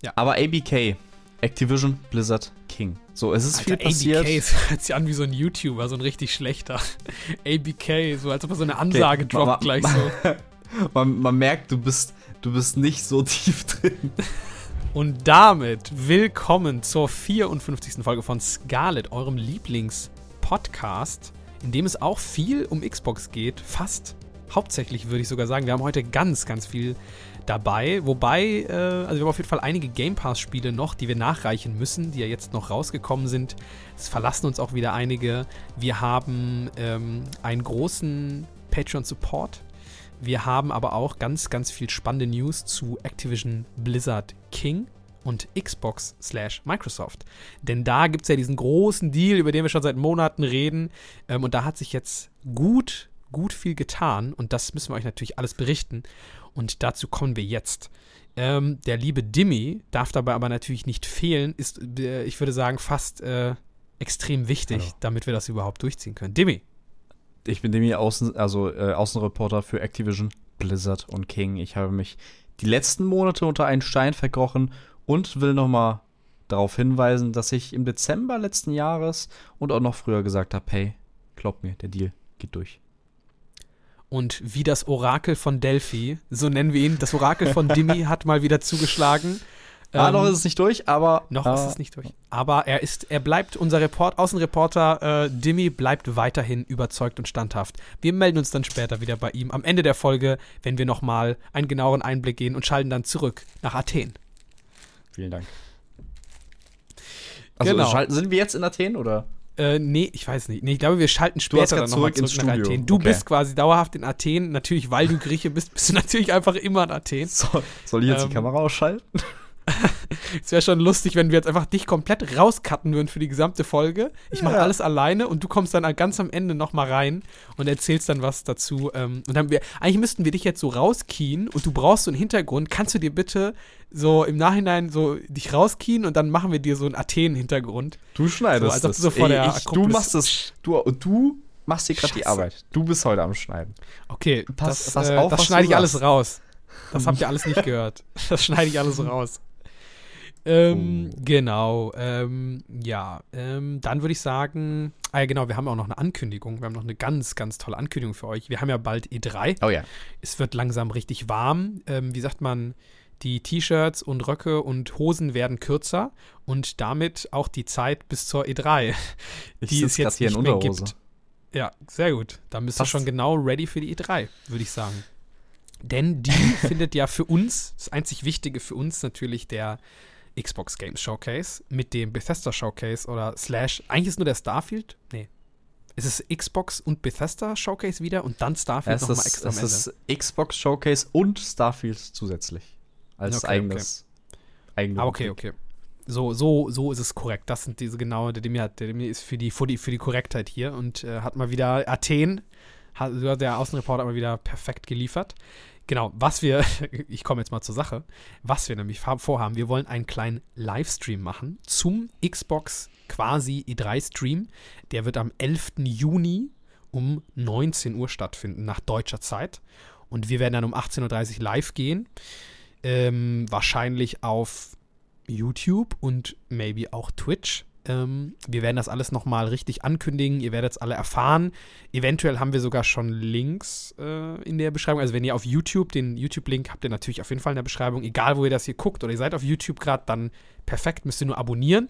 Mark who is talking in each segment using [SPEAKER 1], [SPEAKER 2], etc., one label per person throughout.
[SPEAKER 1] Ja. Aber ABK, Activision Blizzard King. So, es ist
[SPEAKER 2] Alter,
[SPEAKER 1] viel passiert.
[SPEAKER 2] ABK hört sich an wie so ein YouTuber, so ein richtig schlechter. ABK, so als ob er so eine Ansage
[SPEAKER 1] Okay,
[SPEAKER 2] droppt gleich so.
[SPEAKER 1] Man, man merkt, du bist, du bist nicht so tief drin.
[SPEAKER 2] Und damit willkommen zur 54. Folge von Scarlet, eurem Lieblings-Podcast, in dem es auch viel um Xbox geht. Fast hauptsächlich würde ich sogar sagen. Wir haben heute ganz, ganz viel dabei. Wobei, äh, also wir haben auf jeden Fall einige Game Pass-Spiele noch, die wir nachreichen müssen, die ja jetzt noch rausgekommen sind. Es verlassen uns auch wieder einige. Wir haben ähm, einen großen Patreon-Support. Wir haben aber auch ganz, ganz viel spannende News zu Activision Blizzard King und Xbox slash Microsoft. Denn da gibt es ja diesen großen Deal, über den wir schon seit Monaten reden. Ähm, und da hat sich jetzt gut, gut viel getan. Und das müssen wir euch natürlich alles berichten. Und dazu kommen wir jetzt. Ähm, der liebe Dimmy darf dabei aber natürlich nicht fehlen. Ist, äh, ich würde sagen, fast äh, extrem wichtig,
[SPEAKER 1] Hallo.
[SPEAKER 2] damit wir das überhaupt durchziehen können. Dimmy.
[SPEAKER 1] Ich bin Demi Außen, also äh, Außenreporter für Activision, Blizzard und King. Ich habe mich die letzten Monate unter einen Stein verkrochen und will nochmal darauf hinweisen, dass ich im Dezember letzten Jahres und auch noch früher gesagt habe, hey, glaub mir, der Deal geht durch.
[SPEAKER 2] Und wie das Orakel von Delphi, so nennen wir ihn, das Orakel von Dimmy hat mal wieder zugeschlagen.
[SPEAKER 1] ah,
[SPEAKER 2] Ähm,
[SPEAKER 1] noch ist es nicht durch, aber
[SPEAKER 2] noch
[SPEAKER 1] äh,
[SPEAKER 2] ist es nicht durch. Aber er ist, er bleibt unser Report, Außenreporter äh, Dimmy bleibt weiterhin überzeugt und standhaft. Wir melden uns dann später wieder bei ihm am Ende der Folge, wenn wir nochmal einen genaueren Einblick gehen und schalten dann zurück nach Athen.
[SPEAKER 1] Vielen Dank. Also
[SPEAKER 2] Genau.
[SPEAKER 1] sind wir jetzt in Athen oder?
[SPEAKER 2] Äh, nee, ich weiß nicht. Nee, ich glaube, wir schalten später dann nochmal
[SPEAKER 1] zurück
[SPEAKER 2] zurück
[SPEAKER 1] ins
[SPEAKER 2] nach
[SPEAKER 1] Studio.
[SPEAKER 2] Athen. Du
[SPEAKER 1] Okay.
[SPEAKER 2] bist quasi dauerhaft in Athen. Natürlich, weil du Grieche bist, bist du natürlich einfach immer in Athen.
[SPEAKER 1] Soll, soll ich jetzt
[SPEAKER 2] Ähm,
[SPEAKER 1] die Kamera ausschalten?
[SPEAKER 2] Es wäre schon lustig, wenn wir jetzt einfach dich komplett rauscutten würden für die gesamte Folge. Ich mache
[SPEAKER 1] Ja.
[SPEAKER 2] alles alleine und du kommst dann ganz am Ende nochmal rein und erzählst dann was dazu. Ähm, und dann wir, eigentlich müssten wir dich jetzt so rauskien und du brauchst so einen Hintergrund. Kannst du dir bitte so im Nachhinein so dich rauskien und dann machen wir dir so einen Athen-Hintergrund.
[SPEAKER 1] Du schneidest
[SPEAKER 2] So,
[SPEAKER 1] das.
[SPEAKER 2] du so vor der
[SPEAKER 1] ich, du machst das. Du, du machst dir gerade die. Arbeit. Du bist heute am Schneiden.
[SPEAKER 2] Okay,
[SPEAKER 1] Pass-
[SPEAKER 2] das,
[SPEAKER 1] pass
[SPEAKER 2] äh,
[SPEAKER 1] auf,
[SPEAKER 2] das schneide ich alles raus. Das habt ihr alles nicht gehört. Das schneide ich alles raus. Ähm,
[SPEAKER 1] Oh.
[SPEAKER 2] Genau. Ähm, ja, ähm, dann würde ich sagen, ah ja, genau, wir haben auch noch eine Ankündigung. Wir haben noch eine ganz, ganz tolle Ankündigung für euch. Wir haben ja bald E3.
[SPEAKER 1] Oh ja.
[SPEAKER 2] Es wird langsam richtig warm. Ähm, wie sagt man, die T-Shirts und Röcke und Hosen werden kürzer und damit auch die Zeit bis zur E3,
[SPEAKER 1] Ich
[SPEAKER 2] die es jetzt
[SPEAKER 1] hier in
[SPEAKER 2] nicht mehr
[SPEAKER 1] Unterhose.
[SPEAKER 2] gibt. Ja, sehr gut. Dann bist
[SPEAKER 1] Passt.
[SPEAKER 2] du schon genau ready für die E3, würde ich sagen. Denn die findet ja für uns, das einzig Wichtige für uns natürlich der Xbox Games Showcase mit dem Bethesda Showcase oder Slash. Eigentlich ist nur der Starfield. Nee. Es ist Xbox und Bethesda Showcase wieder und dann Starfield nochmal extra
[SPEAKER 1] es ist Xbox Showcase und Starfield zusätzlich. Als
[SPEAKER 2] Okay,
[SPEAKER 1] eigenes. eigene
[SPEAKER 2] Ah, okay, okay. So, so, so ist es korrekt. Das sind diese genaue, der Demir der Demir ist für die, für die, für die Korrektheit hier und äh, hat mal wieder Athen, hat, der Außenreporter hat mal wieder perfekt geliefert. Genau, was wir, ich komme jetzt mal zur Sache, was wir nämlich vorhaben, wir wollen einen kleinen Livestream machen zum Xbox quasi E3-Stream. Der wird am 11. Juni um 19 Uhr stattfinden, nach deutscher Zeit. Und wir werden dann um 18.30 Uhr live gehen. Ähm, wahrscheinlich auf YouTube und maybe auch Twitch. Ähm, wir werden das alles nochmal richtig ankündigen. Ihr werdet es alle erfahren. Eventuell haben wir sogar schon Links äh, in der Beschreibung. Also wenn ihr auf YouTube, den YouTube-Link habt ihr natürlich auf jeden Fall in der Beschreibung. Egal, wo ihr das hier guckt oder ihr seid auf YouTube gerade, dann perfekt, müsst ihr nur abonnieren.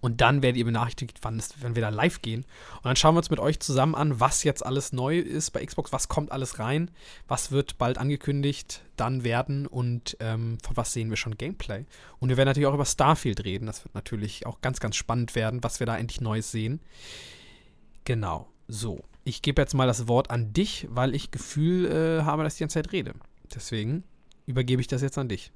[SPEAKER 2] Und dann werdet ihr benachrichtigt, wann, es, wenn wir da live gehen. Und dann schauen wir uns mit euch zusammen an, was jetzt alles neu ist bei Xbox, was kommt alles rein, was wird bald angekündigt dann werden und ähm, von was sehen wir schon Gameplay. Und wir werden natürlich auch über Starfield reden. Das wird natürlich auch ganz, ganz spannend werden, was wir da endlich Neues sehen. Genau, so. Ich gebe jetzt mal das Wort an dich, weil ich Gefühl äh, habe, dass ich die ganze Zeit rede. Deswegen übergebe ich das jetzt an dich.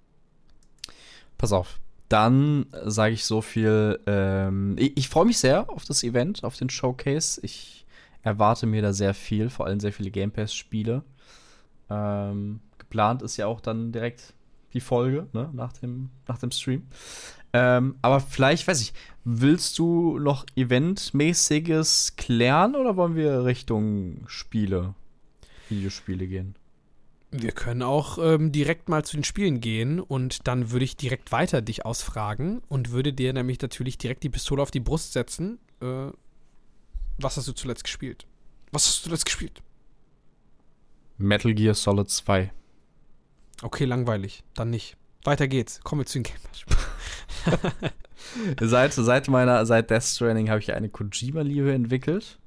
[SPEAKER 1] Pass auf. Dann sage ich so viel. Ähm, ich ich freue mich sehr auf das Event, auf den Showcase. Ich erwarte mir da sehr viel, vor allem sehr viele Game Pass-Spiele. Ähm, geplant ist ja auch dann direkt die Folge ne, nach, dem, nach dem Stream. Ähm, aber vielleicht, weiß ich, willst du noch Eventmäßiges klären oder wollen wir Richtung Spiele, Videospiele gehen?
[SPEAKER 2] Wir können auch ähm, direkt mal zu den Spielen gehen und dann würde ich direkt weiter dich ausfragen und würde dir nämlich natürlich direkt die Pistole auf die Brust setzen. Äh, was hast du zuletzt gespielt? Was hast du zuletzt gespielt?
[SPEAKER 1] Metal Gear Solid 2.
[SPEAKER 2] Okay, langweilig. Dann nicht. Weiter geht's. Kommen wir zu den Game
[SPEAKER 1] seit, seit meiner, seit Death Stranding habe ich eine Kojima-Liebe entwickelt,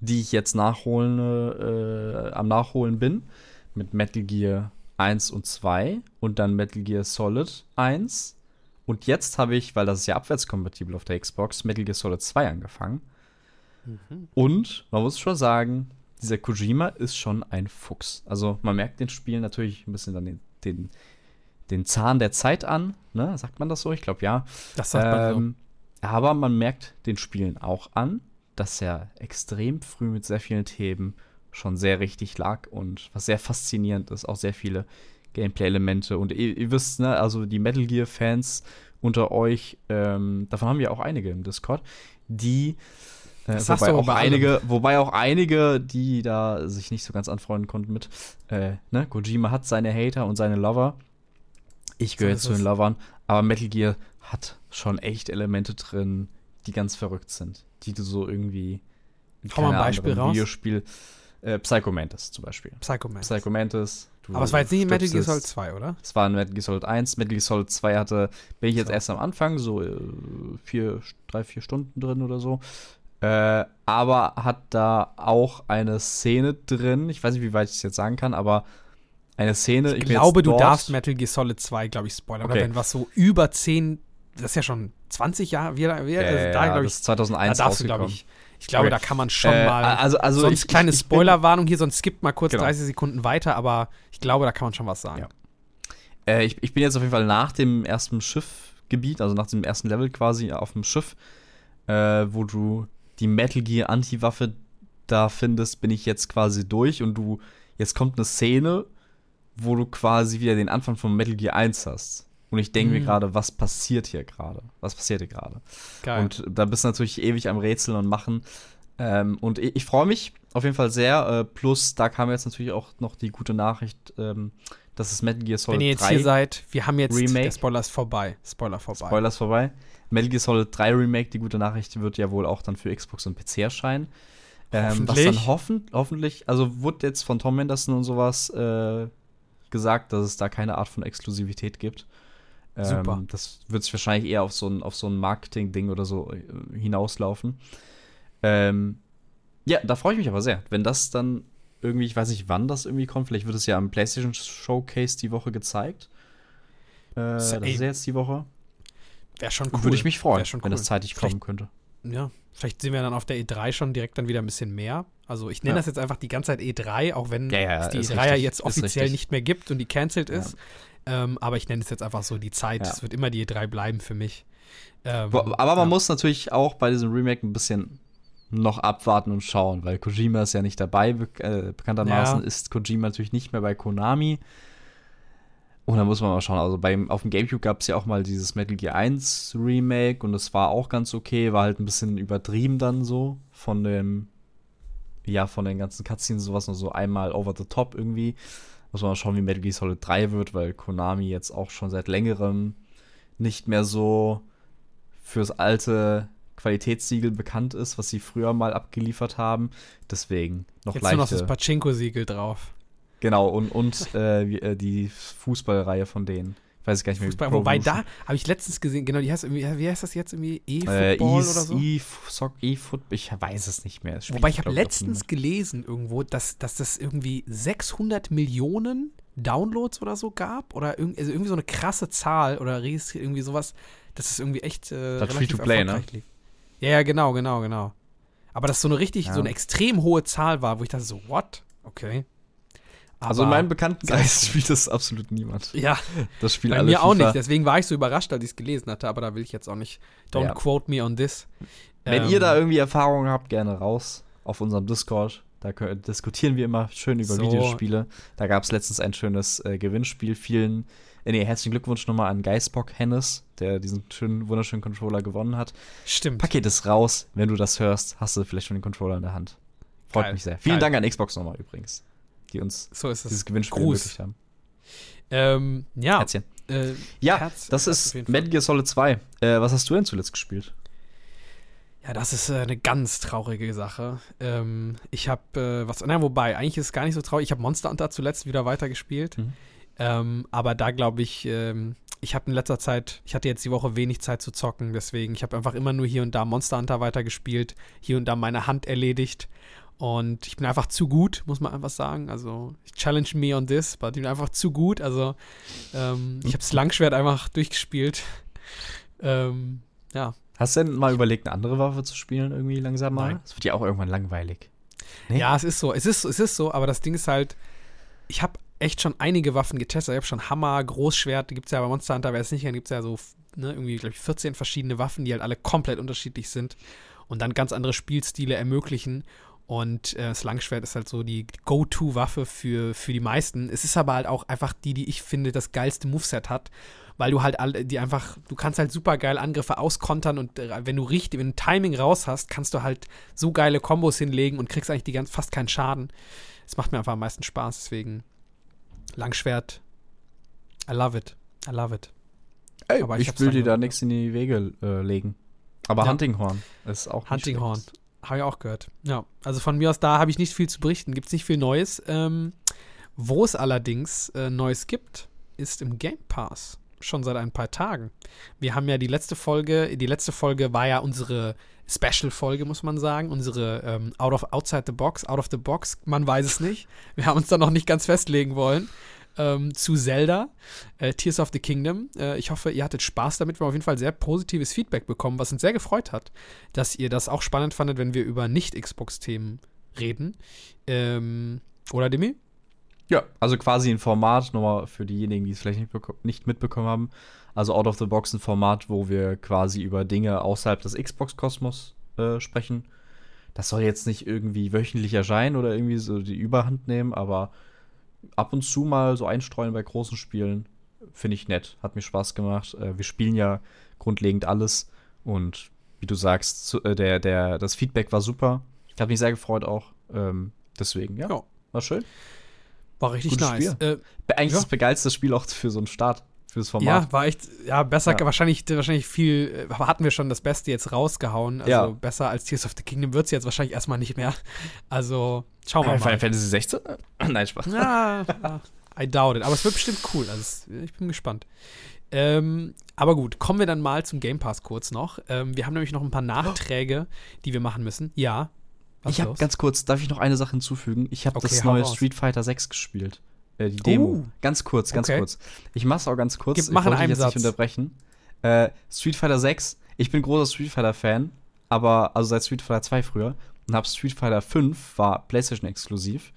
[SPEAKER 1] die ich jetzt nachholen, äh, am Nachholen bin. Mit Metal Gear 1 und 2 und dann Metal Gear Solid 1. Und jetzt habe ich, weil das ist ja abwärtskompatibel auf der Xbox, Metal Gear Solid 2 angefangen. Mhm. Und man muss schon sagen, dieser Kojima ist schon ein Fuchs. Also man merkt den Spielen natürlich ein bisschen dann den, den, den Zahn der Zeit an, ne? Sagt man das so? Ich glaube ja.
[SPEAKER 2] Das sagt man so.
[SPEAKER 1] Ähm, aber man merkt den Spielen auch an, dass er extrem früh mit sehr vielen Themen schon sehr richtig lag und was sehr faszinierend ist, auch sehr viele Gameplay-Elemente. Und ihr, ihr, wisst, ne, also die Metal Gear-Fans unter euch, ähm, davon haben wir auch einige im Discord, die äh, wobei, auch einige, wobei auch einige, die da sich nicht so ganz anfreunden konnten mit, äh, ne, Kojima hat seine Hater und seine Lover. Ich gehöre so zu den Lovern, aber Metal Gear hat schon echt Elemente drin, die ganz verrückt sind, die du so irgendwie
[SPEAKER 2] Hau mal ein Beispiel raus.
[SPEAKER 1] Videospiel äh, Psycho Mantis zum Beispiel.
[SPEAKER 2] Psycho Mantis.
[SPEAKER 1] Psycho Mantis.
[SPEAKER 2] Aber es war jetzt nicht Metal Gear Solid 2, oder?
[SPEAKER 1] Es war ein Metal Gear Solid 1. Metal Gear Solid 2 hatte, bin ich jetzt so. erst am Anfang, so äh, vier, drei, vier Stunden drin oder so. Äh, aber hat da auch eine Szene drin. Ich weiß nicht, wie weit ich es jetzt sagen kann, aber eine Szene.
[SPEAKER 2] Ich, ich glaube, du darfst Metal Gear Solid 2, glaube ich, spoilern. Okay. Oder wenn was so über 10, das ist ja schon 20 Jahre, wie, wie,
[SPEAKER 1] ja, also da, ja, ich, das ist 2001
[SPEAKER 2] da darfst du, glaube ich, ich glaube, okay. da kann man schon äh, mal.
[SPEAKER 1] Also, also
[SPEAKER 2] sonst ich, kleine Spoilerwarnung hier, sonst skippt mal kurz genau. 30 Sekunden weiter, aber ich glaube, da kann man schon was sagen.
[SPEAKER 1] Ja. Äh, ich, ich bin jetzt auf jeden Fall nach dem ersten Schiffgebiet, also nach dem ersten Level quasi auf dem Schiff, äh, wo du die Metal Gear Anti-Waffe da findest, bin ich jetzt quasi durch und du, jetzt kommt eine Szene, wo du quasi wieder den Anfang von Metal Gear 1 hast. Und ich denke mhm. mir gerade, was passiert hier gerade? Was passiert hier gerade? Und da bist du natürlich ewig am Rätseln und Machen. Ähm, und ich, ich freue mich auf jeden Fall sehr. Äh, plus, da kam jetzt natürlich auch noch die gute Nachricht, ähm, dass es Metal Gear Solid 3
[SPEAKER 2] Wenn ihr jetzt hier seid, wir haben jetzt Remake. Der Spoiler ist vorbei. Spoiler vorbei.
[SPEAKER 1] Spoiler ist vorbei. Metal Gear Solid 3 Remake, die gute Nachricht, wird ja wohl auch dann für Xbox und PC erscheinen. Ähm, was dann hoffen, hoffentlich, also wurde jetzt von Tom Henderson und sowas äh, gesagt, dass es da keine Art von Exklusivität gibt. Super. Ähm, das wird sich wahrscheinlich eher auf so ein, auf so ein Marketing-Ding oder so äh, hinauslaufen. Ähm, ja, da freue ich mich aber sehr. Wenn das dann irgendwie, ich weiß nicht, wann das irgendwie kommt, vielleicht wird es ja am PlayStation Showcase die Woche gezeigt. Äh, das ist ja jetzt die Woche.
[SPEAKER 2] Wäre schon cool.
[SPEAKER 1] Würde ich mich freuen,
[SPEAKER 2] cool.
[SPEAKER 1] wenn das zeitig kommen könnte.
[SPEAKER 2] Ja, vielleicht sehen wir dann auf der E3 schon direkt dann wieder ein bisschen mehr. Also ich nenne ja. das jetzt einfach die ganze Zeit E3, auch wenn
[SPEAKER 1] ja, ja,
[SPEAKER 2] es die E3 richtig, ja jetzt offiziell nicht mehr gibt und die cancelled ist. Ähm, aber ich nenne es jetzt einfach so die Zeit. Es wird immer die E3 bleiben für mich.
[SPEAKER 1] Ähm, aber man muss natürlich auch bei diesem Remake ein bisschen noch abwarten und schauen, weil Kojima ist ja nicht dabei. äh, bekanntermaßen ist Kojima natürlich nicht mehr bei Konami. Und da muss man mal schauen. Also beim, auf dem Gamecube gab es ja auch mal dieses Metal Gear 1 Remake und das war auch ganz okay, war halt ein bisschen übertrieben dann so von dem, ja, von den ganzen Cutscenes und sowas noch so einmal over the top irgendwie. Muss man mal schauen, wie Metal Gear Solid 3 wird, weil Konami jetzt auch schon seit längerem nicht mehr so fürs alte Qualitätssiegel bekannt ist, was sie früher mal abgeliefert haben. Deswegen noch
[SPEAKER 2] Jetzt
[SPEAKER 1] leichte.
[SPEAKER 2] Jetzt nur noch das Pachinko-Siegel drauf.
[SPEAKER 1] Genau, und, und äh, äh, die Fußballreihe von denen. Ich weiß gar nicht mehr.
[SPEAKER 2] Fußball, wobei da habe ich letztens gesehen, genau, die heißt irgendwie, wie heißt das jetzt irgendwie? E-Football äh, oder so?
[SPEAKER 1] E-Football, ich weiß es nicht mehr.
[SPEAKER 2] Wobei ich habe letztens gelesen irgendwo, dass, dass das irgendwie 600 Millionen Downloads oder so gab oder irg also irgendwie so eine krasse Zahl oder irgendwie sowas, dass es irgendwie echt äh,
[SPEAKER 1] das Free to play, ne?
[SPEAKER 2] Lief. Ja, ja, genau, genau, genau. Aber das so eine richtig, ja. so eine extrem hohe Zahl war, wo ich dachte so, what? Okay.
[SPEAKER 1] Also in meinem Bekanntenkreis spielt das absolut niemand.
[SPEAKER 2] Ja,
[SPEAKER 1] das Spiel
[SPEAKER 2] bei
[SPEAKER 1] alle
[SPEAKER 2] mir
[SPEAKER 1] FIFA.
[SPEAKER 2] auch nicht. Deswegen war ich so überrascht, als ich es gelesen hatte. Aber da will ich jetzt auch nicht. Don't ja. quote me on this.
[SPEAKER 1] Wenn ähm, ihr da irgendwie Erfahrungen habt, gerne raus auf unserem Discord. Da können, diskutieren wir immer schön über so. Videospiele. Da gab es letztens ein schönes äh, Gewinnspiel. Vielen, äh, nee, herzlichen Glückwunsch nochmal an Geisbock Hennes, der diesen schönen, wunderschönen Controller gewonnen hat.
[SPEAKER 2] Stimmt.
[SPEAKER 1] Paket ist raus. Wenn du das hörst, hast du vielleicht schon den Controller in der Hand. Freut Geil. mich sehr. Vielen Geil. Dank an Xbox nochmal übrigens die uns
[SPEAKER 2] So
[SPEAKER 1] dieses Gewinnspiel
[SPEAKER 2] Gruß.
[SPEAKER 1] ermöglicht haben.
[SPEAKER 2] Ähm, ja.
[SPEAKER 1] Herzchen.
[SPEAKER 2] Äh,
[SPEAKER 1] Ja,
[SPEAKER 2] Herz-
[SPEAKER 1] das
[SPEAKER 2] Herz
[SPEAKER 1] ist. Metal Gear Solid 2. Äh, was hast du denn zuletzt gespielt?
[SPEAKER 2] Ja, das ist äh, eine ganz traurige Sache. Ähm, ich habe, äh, was, na, wobei, eigentlich ist es gar nicht so traurig. Ich habe Monster Hunter zuletzt wieder weitergespielt.
[SPEAKER 1] Mhm.
[SPEAKER 2] Ähm, aber da glaube ich, ähm, ich habe in letzter Zeit, ich hatte jetzt die Woche wenig Zeit zu zocken, deswegen, ich habe einfach immer nur hier und da Monster Hunter weitergespielt, hier und da meine Hand erledigt. Und ich bin einfach zu gut, muss man einfach sagen. Also, ich challenge me on this, aber ich bin einfach zu gut. Also, ähm, ich habe das Langschwert einfach durchgespielt. Ähm, ja,
[SPEAKER 1] Hast du denn mal überlegt, eine andere Waffe zu spielen, irgendwie langsam mal?
[SPEAKER 2] Nein.
[SPEAKER 1] Das wird ja auch irgendwann langweilig. Nee?
[SPEAKER 2] Ja, es ist so. Es ist, es ist so, aber das Ding ist halt, ich habe echt schon einige Waffen getestet. Ich habe schon Hammer, Großschwert, die gibt es ja bei Monster Hunter, wer es nicht kennt, gibt es ja so, ne, irgendwie, glaube ich, 14 verschiedene Waffen, die halt alle komplett unterschiedlich sind und dann ganz andere Spielstile ermöglichen. Und äh, das Langschwert ist halt so die Go-To-Waffe für, für die meisten. Es ist aber halt auch einfach die, die ich finde, das geilste Moveset hat, weil du halt alle, die einfach, du kannst halt super geil Angriffe auskontern und äh, wenn du richtig, wenn du Timing raus hast, kannst du halt so geile Kombos hinlegen und kriegst eigentlich die ganz, fast keinen Schaden. Es macht mir einfach am meisten Spaß, deswegen Langschwert. I love it. I love it.
[SPEAKER 1] Ey,
[SPEAKER 2] Aber ich
[SPEAKER 1] ich will dir da nichts in die Wege äh, legen. Aber
[SPEAKER 2] Ja.
[SPEAKER 1] Huntinghorn ist auch
[SPEAKER 2] Huntinghorn. Habe ich auch gehört. Ja, also von mir aus da habe ich nicht viel zu berichten. Gibt es nicht viel Neues. Ähm, wo es allerdings äh, Neues gibt, ist im Game Pass. Schon seit ein paar Tagen. Wir haben ja die letzte Folge, die letzte Folge war ja unsere Special-Folge, muss man sagen. Unsere ähm, Out of Outside the Box, Out of the Box, man weiß es nicht. Wir haben uns da noch nicht ganz festlegen wollen. Ähm, zu Zelda, äh, Tears of the Kingdom. Äh, ich hoffe, ihr hattet Spaß damit. Wir haben auf jeden Fall sehr positives Feedback bekommen, was uns sehr gefreut hat, dass ihr das auch spannend fandet, wenn wir über Nicht-Xbox-Themen reden. Ähm, oder Demi?
[SPEAKER 1] Ja, also quasi ein Format, nochmal für diejenigen, die es vielleicht nicht, nicht mitbekommen haben. Also Out of the Box ein Format, wo wir quasi über Dinge außerhalb des Xbox-Kosmos äh, sprechen. Das soll jetzt nicht irgendwie wöchentlich erscheinen oder irgendwie so die Überhand nehmen, aber ab und zu mal so einstreuen bei großen Spielen finde ich nett. Hat mir Spaß gemacht. Äh, wir spielen ja grundlegend alles und wie du sagst, zu, äh, der, der, das Feedback war super. Ich habe mich sehr gefreut auch. Ähm, deswegen, ja,
[SPEAKER 2] Ja.
[SPEAKER 1] war schön.
[SPEAKER 2] War richtig
[SPEAKER 1] Gutes
[SPEAKER 2] nice.
[SPEAKER 1] Spiel.
[SPEAKER 2] Äh,
[SPEAKER 1] Eigentlich
[SPEAKER 2] Ja.
[SPEAKER 1] das geilste Spiel auch für so einen Start, für das Format.
[SPEAKER 2] ja, war echt, ja, besser,
[SPEAKER 1] Ja.
[SPEAKER 2] wahrscheinlich, wahrscheinlich viel, hatten wir schon das Beste jetzt rausgehauen. Also
[SPEAKER 1] Ja.
[SPEAKER 2] besser als Tears of the Kingdom wird es jetzt wahrscheinlich erstmal nicht mehr. Also, schauen wir mal.
[SPEAKER 1] Final Fantasy 16? Nein, Spaß.
[SPEAKER 2] Ja, I doubt it. Aber es wird bestimmt cool. Also es, ich bin gespannt. Ähm, aber gut, kommen wir dann mal zum Game Pass kurz noch. Ähm, wir haben nämlich noch ein paar Nachträge, die wir machen müssen. Ja. Was
[SPEAKER 1] Ich habe ganz kurz, darf ich noch eine Sache hinzufügen? Ich habe
[SPEAKER 2] Okay,
[SPEAKER 1] das neue. Street Fighter 6 gespielt. Äh, die Demo.
[SPEAKER 2] Oh.
[SPEAKER 1] Ganz kurz, ganz
[SPEAKER 2] Okay.
[SPEAKER 1] kurz. Ich mach's auch ganz kurz.
[SPEAKER 2] Gib-
[SPEAKER 1] ich
[SPEAKER 2] mach in
[SPEAKER 1] wollte jetzt
[SPEAKER 2] Satz.
[SPEAKER 1] nicht unterbrechen. Äh, Street Fighter 6, ich bin großer Street Fighter Fan, aber also seit Street Fighter 2 früher und habe Street Fighter 5 war PlayStation exklusiv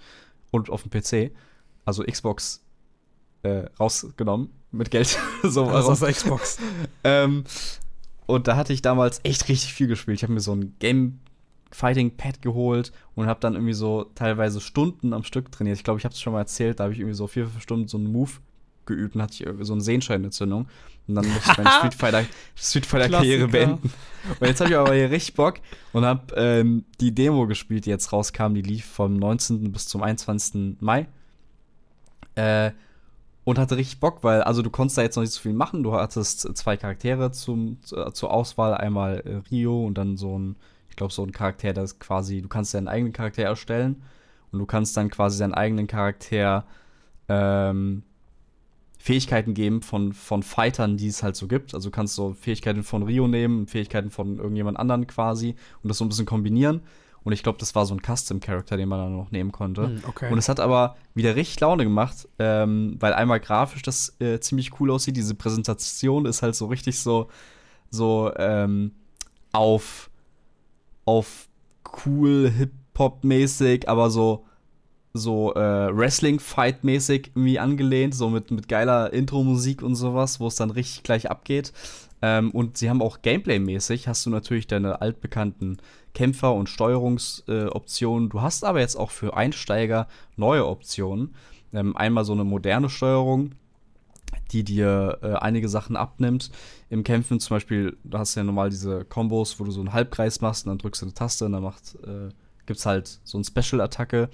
[SPEAKER 1] und auf dem PC, also Xbox äh, rausgenommen mit Geld. so warum?
[SPEAKER 2] aus der Xbox.
[SPEAKER 1] Ähm, und da hatte ich damals echt richtig viel gespielt. Ich habe mir so ein Game Fighting Pad geholt und habe dann irgendwie so teilweise Stunden am Stück trainiert. Ich glaube, ich habe es schon mal erzählt. Da habe ich irgendwie so vier, fünf Stunden so einen Move geübt und hatte ich irgendwie so eine Sehenscheinentzündung. Und dann musste ich meine Street Fighter, Street Fighter Karriere beenden. Und jetzt habe ich aber hier richtig Bock und habe ähm, die Demo gespielt, die jetzt rauskam. Die lief vom 19. bis zum 21. Mai. Äh, und hatte richtig Bock, weil, also du konntest da jetzt noch nicht so viel machen. Du hattest zwei Charaktere zum, zu- zur Auswahl, einmal äh, Rio und dann so ein, glaube, so ein Charakter, das ist quasi, du kannst deinen eigenen Charakter erstellen und du kannst dann quasi deinen eigenen Charakter ähm, Fähigkeiten geben von, von Fightern, die es halt so gibt. Also du kannst so Fähigkeiten von Rio nehmen, Fähigkeiten von irgendjemand anderen quasi und das so ein bisschen kombinieren. Und ich glaube, das war so ein Custom-Charakter, den man dann noch nehmen konnte.
[SPEAKER 2] Hm, okay.
[SPEAKER 1] Und es hat aber wieder richtig Laune gemacht, ähm, weil einmal grafisch das äh, ziemlich cool aussieht. Diese Präsentation ist halt so richtig so, so ähm, auf, auf cool, Hip-Hop-mäßig, aber so, so äh, Wrestling-Fight-mäßig irgendwie angelehnt, so mit, mit geiler Intro-Musik und sowas, wo es dann richtig gleich abgeht. Ähm, und sie haben auch Gameplay-mäßig, hast du natürlich deine altbekannten Kämpfer- und Steuerungsoptionen. du hast aber jetzt auch für Einsteiger neue Optionen. Ähm, einmal so eine moderne Steuerung, die dir äh, einige Sachen abnimmt. Im Kämpfen zum Beispiel, du hast ja normal diese Kombos, wo du so einen Halbkreis machst und dann drückst du eine Taste und dann macht, äh, gibt's halt so eine Special-Attacke.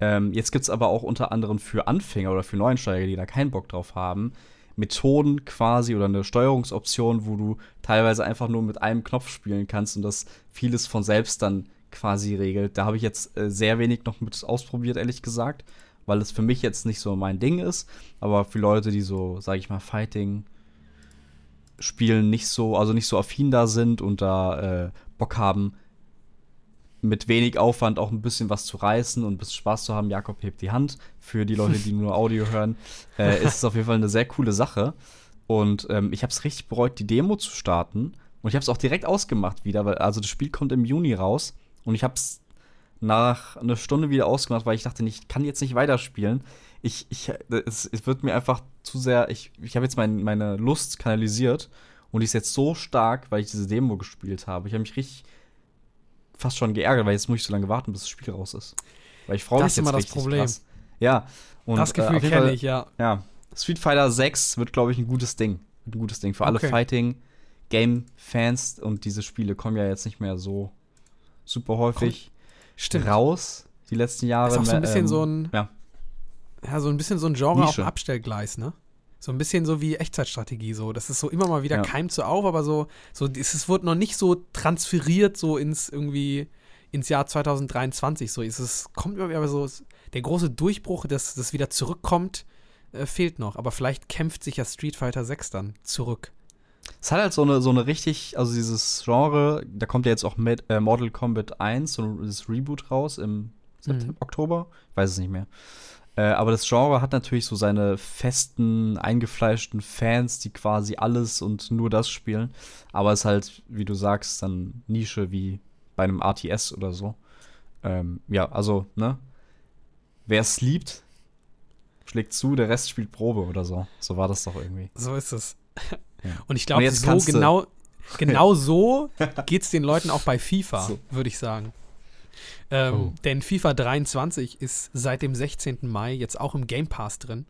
[SPEAKER 1] Ähm, jetzt gibt es aber auch unter anderem für Anfänger oder für Neuensteiger, die da keinen Bock drauf haben, Methoden quasi oder eine Steuerungsoption, wo du teilweise einfach nur mit einem Knopf spielen kannst und das vieles von selbst dann quasi regelt. Da habe ich jetzt äh, sehr wenig noch mit ausprobiert, ehrlich gesagt, weil es für mich jetzt nicht so mein Ding ist. Aber für Leute, die so, sage ich mal, Fighting spielen, nicht so, also nicht so affin da sind und da äh, Bock haben, mit wenig Aufwand auch ein bisschen was zu reißen und ein bisschen Spaß zu haben. Jakob hebt die Hand. Für die Leute, die nur Audio hören, äh, ist es auf jeden Fall eine sehr coole Sache. Und ähm, ich habe es richtig bereut, die Demo zu starten. Und ich habe es auch direkt ausgemacht wieder, weil also das Spiel kommt im Juni raus. Und ich habe es nach einer Stunde wieder ausgemacht, weil ich dachte, ich kann jetzt nicht weiterspielen. Ich, ich, es, es wird mir einfach zu sehr, ich, ich habe jetzt mein, meine Lust kanalisiert und die ist jetzt so stark, weil ich diese Demo gespielt habe. Ich habe mich richtig fast schon geärgert, weil jetzt muss ich so lange warten, bis das Spiel raus ist. Weil ich freue mich
[SPEAKER 2] Das ist
[SPEAKER 1] jetzt
[SPEAKER 2] immer das Problem.
[SPEAKER 1] krass. Ja. Und,
[SPEAKER 2] das Gefühl
[SPEAKER 1] äh, auf jeden
[SPEAKER 2] kenne ich, ja.
[SPEAKER 1] Ja. Street Fighter 6 wird, glaube ich, ein gutes Ding. Wird Ein gutes Ding für alle
[SPEAKER 2] Okay.
[SPEAKER 1] Fighting Game Fans und diese Spiele kommen ja jetzt nicht mehr so super häufig
[SPEAKER 2] Stimmt.
[SPEAKER 1] raus die letzten Jahre.
[SPEAKER 2] Ist auch so ein bisschen
[SPEAKER 1] Ähm,
[SPEAKER 2] so ein,
[SPEAKER 1] ja.
[SPEAKER 2] ja, so ein bisschen so ein Genre auf
[SPEAKER 1] Nische.
[SPEAKER 2] dem Abstellgleis, ne? So ein bisschen so wie Echtzeitstrategie, so. Das ist so immer mal wieder
[SPEAKER 1] Ja.
[SPEAKER 2] keimt so auf, aber so, so, es wurde noch nicht so transferiert, so ins irgendwie ins Jahr 2023. So ist es, kommt immer wieder so, der große Durchbruch, dass das wieder zurückkommt, äh, fehlt noch. Aber vielleicht kämpft sich ja Street Fighter 6 dann zurück.
[SPEAKER 1] Es hat halt so eine, so eine richtig, also dieses Genre, da kommt ja jetzt auch mit, äh, Mortal Kombat 1, so das Reboot raus im September,
[SPEAKER 2] Mhm.
[SPEAKER 1] Oktober, ich weiß es nicht mehr. Äh, aber das Genre hat natürlich so seine festen, eingefleischten Fans, die quasi alles und nur das spielen. Aber es ist halt, wie du sagst, dann Nische wie bei einem RTS oder so. Ähm, ja, also, ne? Wer es liebt, schlägt zu, der Rest spielt Probe oder so. So war das doch irgendwie.
[SPEAKER 2] So ist es.
[SPEAKER 1] Ja.
[SPEAKER 2] Und ich glaube, so genau, genau so geht es den Leuten auch bei FIFA,
[SPEAKER 1] So.
[SPEAKER 2] würde ich sagen. Ähm,
[SPEAKER 1] Oh.
[SPEAKER 2] Denn FIFA 23 ist seit dem 16. Mai jetzt auch im Game Pass drin.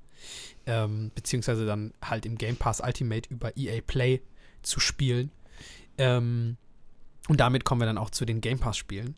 [SPEAKER 2] Ähm, beziehungsweise dann halt im Game Pass Ultimate über EA Play zu spielen. Ähm, und damit kommen wir dann auch zu den Game Pass-Spielen,